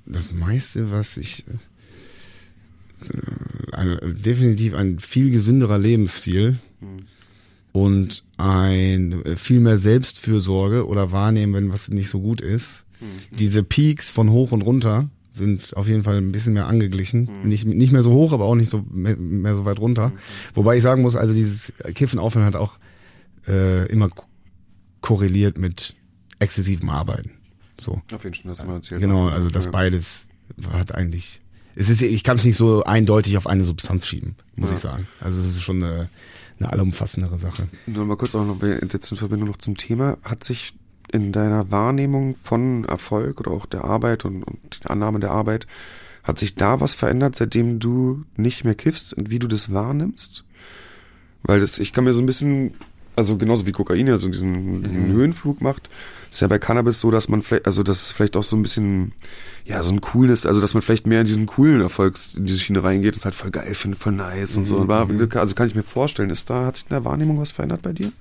das meiste, was ich äh, ein, definitiv ein viel gesünderer Lebensstil mhm. und ein äh, viel mehr Selbstfürsorge oder wahrnehmen, wenn was nicht so gut ist. Mhm. Diese Peaks von hoch und runter, sind auf jeden Fall ein bisschen mehr angeglichen. Mhm. Nicht, nicht mehr so hoch, aber auch nicht so mehr, mehr so weit runter. Mhm. Wobei ich sagen muss, also dieses Kiffen aufhören hat auch äh, immer korreliert mit exzessivem Arbeiten. So. Auf jeden Fall, das mal erzählt. Genau, also das beides hat eigentlich. Es ist, ich kann es nicht so eindeutig auf eine Substanz schieben, muss ja. ich sagen. Also es ist schon eine, eine allumfassendere Sache. Nur mal kurz auch noch jetzt in Verbindung noch zum Thema. Hat sich in deiner Wahrnehmung von Erfolg oder auch der Arbeit und, und der Annahme der Arbeit, hat sich da was verändert, seitdem du nicht mehr kiffst und wie du das wahrnimmst? Weil das, ich kann mir so ein bisschen, also genauso wie Kokain ja so diesen, diesen mhm. Höhenflug macht, ist ja bei Cannabis so, dass man vielleicht, also das vielleicht auch so ein bisschen, ja, so ein cooles, also dass man vielleicht mehr in diesen coolen Erfolgs, in diese Schiene reingeht, das halt voll geil finde, voll nice mhm. und so. Mhm. also kann ich mir vorstellen, ist da, hat sich in der Wahrnehmung was verändert bei dir?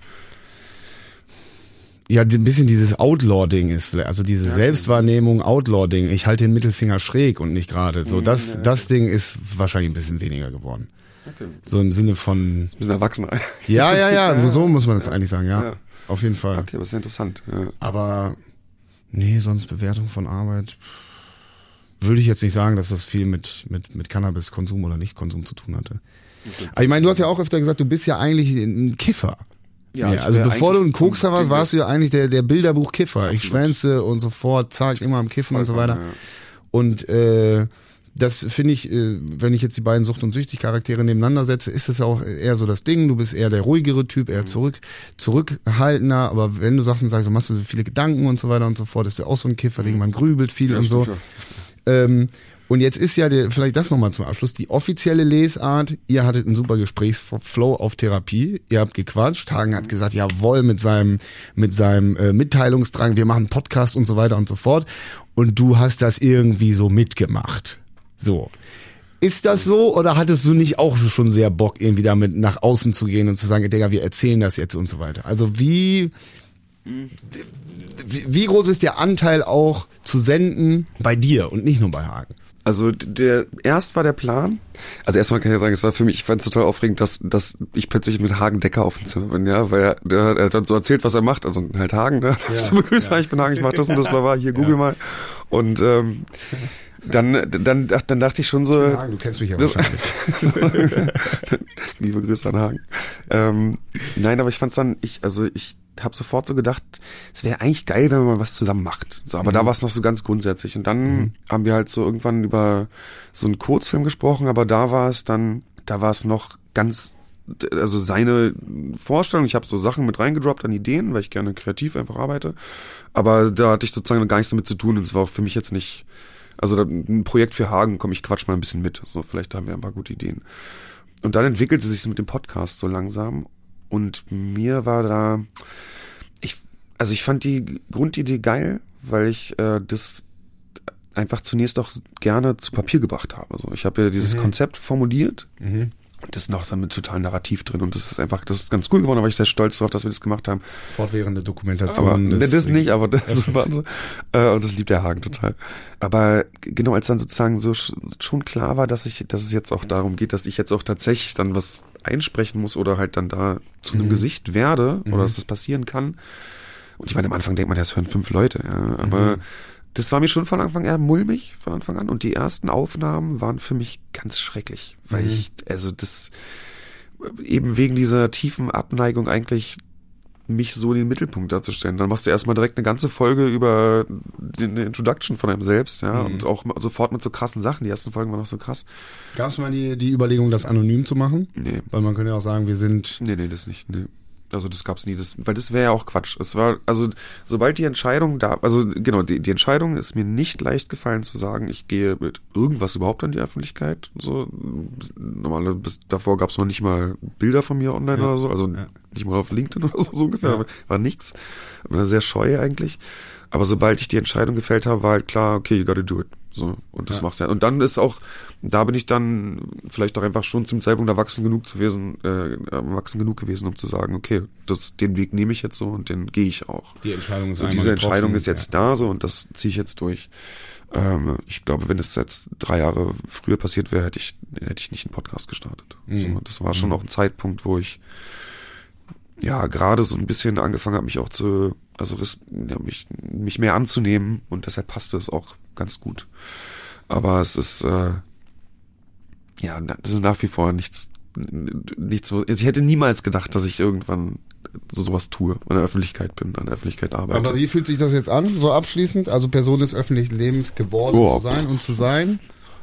Ja, ein bisschen dieses Outlaw-Ding ist vielleicht, also diese ja, Selbstwahrnehmung, Outlaw-Ding. Ich halte den Mittelfinger schräg und nicht gerade. So, mhm, das, ja, das Ding ist wahrscheinlich ein bisschen weniger geworden. Okay. So im Sinne von. Ein bisschen erwachsener. Ja, ja, ja, [LAUGHS] so muss man es eigentlich sagen, ja. Auf jeden Fall. Okay, das ist interessant. Ja. Aber nee, sonst Bewertung von Arbeit würde ich jetzt nicht sagen, dass das viel mit, mit, mit Cannabis-Konsum oder Nicht-Konsum zu tun hatte. Okay. Aber ich meine, du hast ja auch öfter gesagt, du bist ja eigentlich ein Kiffer. Ja, ja also bevor du ein Kokser warst, warst du ja eigentlich der, der Bilderbuch-Kiffer. Ich schwänze und so fort, zack, immer am Kiffen und so weiter. Ja. Und äh, das finde ich, äh, wenn ich jetzt die beiden Sucht- und Süchtig-Charaktere nebeneinander setze, ist das auch eher so das Ding. Du bist eher der ruhigere Typ, eher mhm. zurück, zurückhaltender. Aber wenn du sagst und sagst, du machst du so viele Gedanken und so weiter und so fort, ist ja auch so ein Kiffer, mhm. man grübelt viel ja, und so. Ähm, und jetzt ist ja der, vielleicht das nochmal zum Abschluss, die offizielle Lesart, ihr hattet einen super Gesprächsflow auf Therapie, ihr habt gequatscht, Hagen hat gesagt, jawohl, mit seinem, mit seinem äh, Mitteilungsdrang, wir machen Podcast und so weiter und so fort. Und du hast das irgendwie so mitgemacht. So. Ist das so oder hattest du nicht auch schon sehr Bock, irgendwie damit nach außen zu gehen und zu sagen, Digga, wir erzählen das jetzt und so weiter? Also wie, wie, wie groß ist der Anteil auch zu senden bei dir und nicht nur bei Hagen? Also der erst war der Plan. Also erstmal kann ich ja sagen, es war für mich, ich fand es total aufregend, dass, dass ich plötzlich mit Hagen Decker auf dem Zimmer bin, ja, weil er, der, er hat dann so erzählt, was er macht. Also halt Hagen, ne? [LAUGHS] Ja, ich so begrüßt, ja. ich bin Hagen, ich mach das und das, bla, bla, hier google ja. mal. Und ähm, dann, dann, dann dachte ich schon so. Hagen, du kennst mich ja wahrscheinlich. [LAUGHS] Liebe Grüße an Hagen. Ähm, nein, aber ich fand's dann, ich, also ich habe sofort so gedacht, es wäre eigentlich geil, wenn man was zusammen macht. So, aber mhm. da war es noch so ganz grundsätzlich. Und dann mhm. haben wir halt so irgendwann über so einen Kurzfilm gesprochen, aber da war es dann, da war es noch ganz also seine Vorstellung, ich habe so Sachen mit reingedroppt an Ideen, weil ich gerne kreativ einfach arbeite, aber da hatte ich sozusagen gar nichts damit zu tun und es war auch für mich jetzt nicht also ein Projekt für Hagen, komm, ich quatsch mal ein bisschen mit. So, vielleicht haben wir ein paar gute Ideen. Und dann entwickelte sich mit dem Podcast so langsam. Und mir war da, ich, also ich fand die Grundidee geil, weil ich äh, das einfach zunächst auch gerne zu Papier gebracht habe. So, ich habe ja dieses mhm. Konzept formuliert. Mhm das ist noch so mit total Narrativ drin und das ist einfach, das ist ganz cool geworden, da war ich sehr stolz darauf, dass wir das gemacht haben. Fortwährende Dokumentation. Aber, das, das nicht, aber das war so, äh, und das liebt der Hagen total. Aber genau als dann sozusagen so schon klar war, dass ich, dass es jetzt auch darum geht, dass ich jetzt auch tatsächlich dann was einsprechen muss oder halt dann da zu einem mhm. Gesicht werde oder mhm. dass das passieren kann. Und ich meine, am Anfang denkt man, das hören fünf Leute, ja, aber mhm das war mir schon von Anfang an mulmig, von Anfang an. Und die ersten Aufnahmen waren für mich ganz schrecklich, weil mhm. ich, also das, eben wegen dieser tiefen Abneigung eigentlich mich so in den Mittelpunkt darzustellen. Dann machst du erstmal direkt eine ganze Folge über eine Introduction von einem selbst, ja, mhm. und auch sofort mit so krassen Sachen. Die ersten Folgen waren auch so krass. Gab es mal die, die Überlegung, das anonym zu machen? Nee. Weil man könnte ja auch sagen, wir sind. Nee, nee, das nicht. Nee. Also das gab's nie, das, weil das wäre ja auch Quatsch. Es war, also sobald die Entscheidung da, also genau, die, die Entscheidung ist mir nicht leicht gefallen zu sagen, ich gehe mit irgendwas überhaupt an die Öffentlichkeit. So normale, bis davor gab's noch nicht mal Bilder von mir online ja. oder so, also ja. nicht mal auf LinkedIn oder so, so ungefähr, ja. war nichts. War sehr scheu eigentlich. Aber sobald ich die Entscheidung gefällt habe, war halt klar, okay, you gotta do it. So, und das ja. machst du ja. Und dann ist auch, da bin ich dann vielleicht auch einfach schon zum Zeitpunkt erwachsen genug zu gewesen, äh, erwachsen genug gewesen, um zu sagen, okay, das, den Weg nehme ich jetzt so und den gehe ich auch. Die Entscheidung ist Und diese Entscheidung ist jetzt ja. da so und das ziehe ich jetzt durch. Ähm, ich glaube, wenn es jetzt drei Jahre früher passiert wäre, hätte ich, hätte ich nicht einen Podcast gestartet. Mhm. So, das war schon mhm. auch ein Zeitpunkt, wo ich ja gerade so ein bisschen angefangen habe, mich auch zu, also ja, mich, mich mehr anzunehmen und deshalb passte es auch ganz gut. Aber es ist äh, ja, das ist nach wie vor nichts, nichts. Also ich hätte niemals gedacht, dass ich irgendwann so sowas tue, an der Öffentlichkeit bin, an der Öffentlichkeit arbeite. Aber wie fühlt sich das jetzt an, so abschließend? Also Person des öffentlichen Lebens geworden oh. zu sein und zu sein?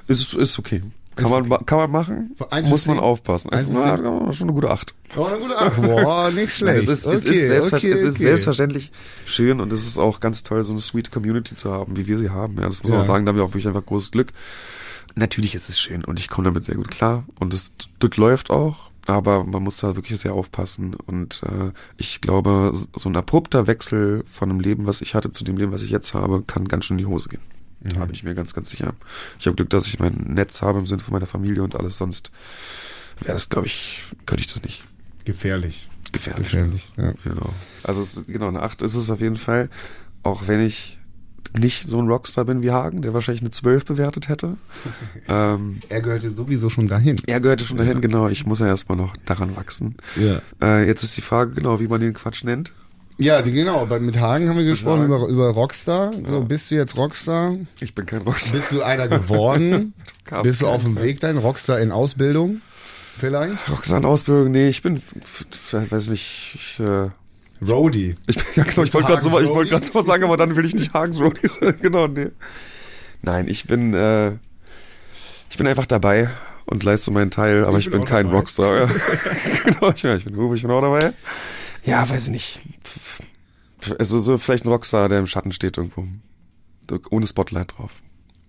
Ist, ist okay. Kann man, kann man machen, muss man aufpassen. Also, na, schon eine gute Acht. Oh, eine gute Acht. Boah, nicht schlecht. es ist, okay, es ist, selbstver okay, es ist selbstverständlich schön und es ist auch ganz toll, so eine sweet Community zu haben, wie wir sie haben. Ja, das muss man auch sagen, da haben wir auch wirklich einfach großes Glück. Natürlich ist es schön und ich komme damit sehr gut klar und es das läuft auch aber man muss da wirklich sehr aufpassen. Und äh, ich glaube, so ein abrupter Wechsel von einem Leben, was ich hatte, zu dem Leben, was ich jetzt habe, kann ganz schön in die Hose gehen. Mhm. Da bin ich mir ganz, ganz sicher. Ich habe Glück, dass ich mein Netz habe im Sinne von meiner Familie und alles. Sonst wäre das, glaube ich, könnte ich das nicht. Gefährlich. Gefährlich. Gefährlich, ja. Genau. Also es, genau, eine Acht ist es auf jeden Fall. Auch wenn ich nicht so ein Rockstar bin wie Hagen, der wahrscheinlich eine 12 bewertet hätte. [LAUGHS] ähm, er gehörte sowieso schon dahin. Er gehörte schon dahin, ja. genau. Ich muss ja erstmal noch daran wachsen. Ja. Äh, jetzt ist die Frage, genau, wie man den Quatsch nennt. Ja, die, genau. Mit Hagen haben wir gesprochen über, über Rockstar. Ja. So, bist du jetzt Rockstar? Ich bin kein Rockstar. Bist du einer geworden? [LAUGHS] bist du auf dem Weg dahin? Rockstar in Ausbildung? Vielleicht? Rockstar in Ausbildung? Nee, ich bin, weiß nicht, ich, äh, Roadie. Ich, ja, genau, ich wollte gerade so, ich wollte gerade so sagen, aber dann will ich nicht Hagens Roadie sein. [LAUGHS] genau, nee. Nein, ich bin, äh, ich bin einfach dabei und leiste meinen Teil, aber ich, ich bin, bin kein dabei. Rockstar. Ja. [LAUGHS] genau, ich, ich bin Hugo, ich bin auch dabei. Ja, weiß ich nicht. Also so vielleicht ein Rockstar, der im Schatten steht irgendwo. Ohne Spotlight drauf.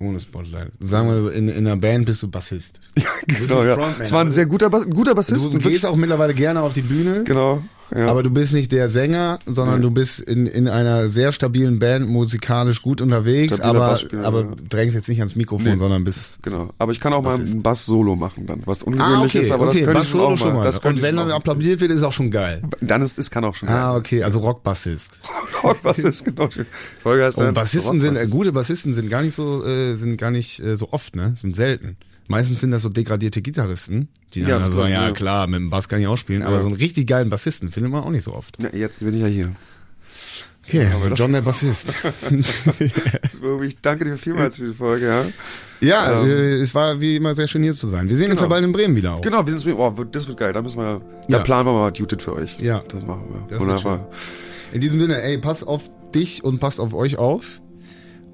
Ohne Spotlight. Sagen wir, in, in einer Band bist du Bassist. Ja, genau, ja. Es war ein sehr guter, ein guter Bassist. Du, du gehst auch mittlerweile gerne auf die Bühne. Genau. Ja. Aber du bist nicht der Sänger, sondern nee. du bist in, in einer sehr stabilen Band musikalisch gut unterwegs, aber, aber ja. drängst jetzt nicht ans Mikrofon, nee. sondern bist. Genau. Aber ich kann auch mal ein Bass-Solo machen dann, was ungewöhnlich ah, okay, ist, aber okay. das könnte ich schon auch schon mal. Das Und wenn dann applaudiert wird, ist auch schon geil. Dann ist, es kann auch schon geil. Ah, okay, also Rockbassist. Rockbassist, genau. Folge heißt Und Bassisten sind, äh, gute Bassisten sind gar nicht so, äh, sind gar nicht äh, so oft, ne? Sind selten. Meistens sind das so degradierte Gitarristen, die dann ja, also sagen, ja, klar, mit dem Bass kann ich auch spielen, ja. aber so einen richtig geilen Bassisten findet man auch nicht so oft. Ja, jetzt bin ich ja hier. Okay, ja, John der Bassist. [LAUGHS] [LAUGHS] ich danke dir vielmals für die Folge, ja. Ja, ähm, äh, es war wie immer sehr schön hier zu sein. Wir sehen genau. uns ja bald in Bremen wieder auch. Genau, wir sind oh, das wird geil. Da müssen wir, da planen wir mal Duted für euch. Ja. Das machen wir. Das Wunderbar. In diesem Sinne, ey, pass auf dich und passt auf euch auf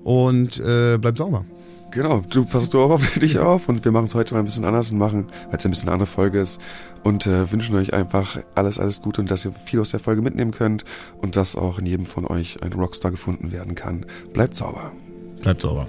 und äh, bleibt sauber. Genau, du passt du auch auf dich [LAUGHS] auf und wir machen es heute mal ein bisschen anders und machen, weil es ein bisschen eine andere Folge ist und äh, wünschen euch einfach alles, alles Gute und dass ihr viel aus der Folge mitnehmen könnt und dass auch in jedem von euch ein Rockstar gefunden werden kann. Bleibt sauber. Bleibt sauber.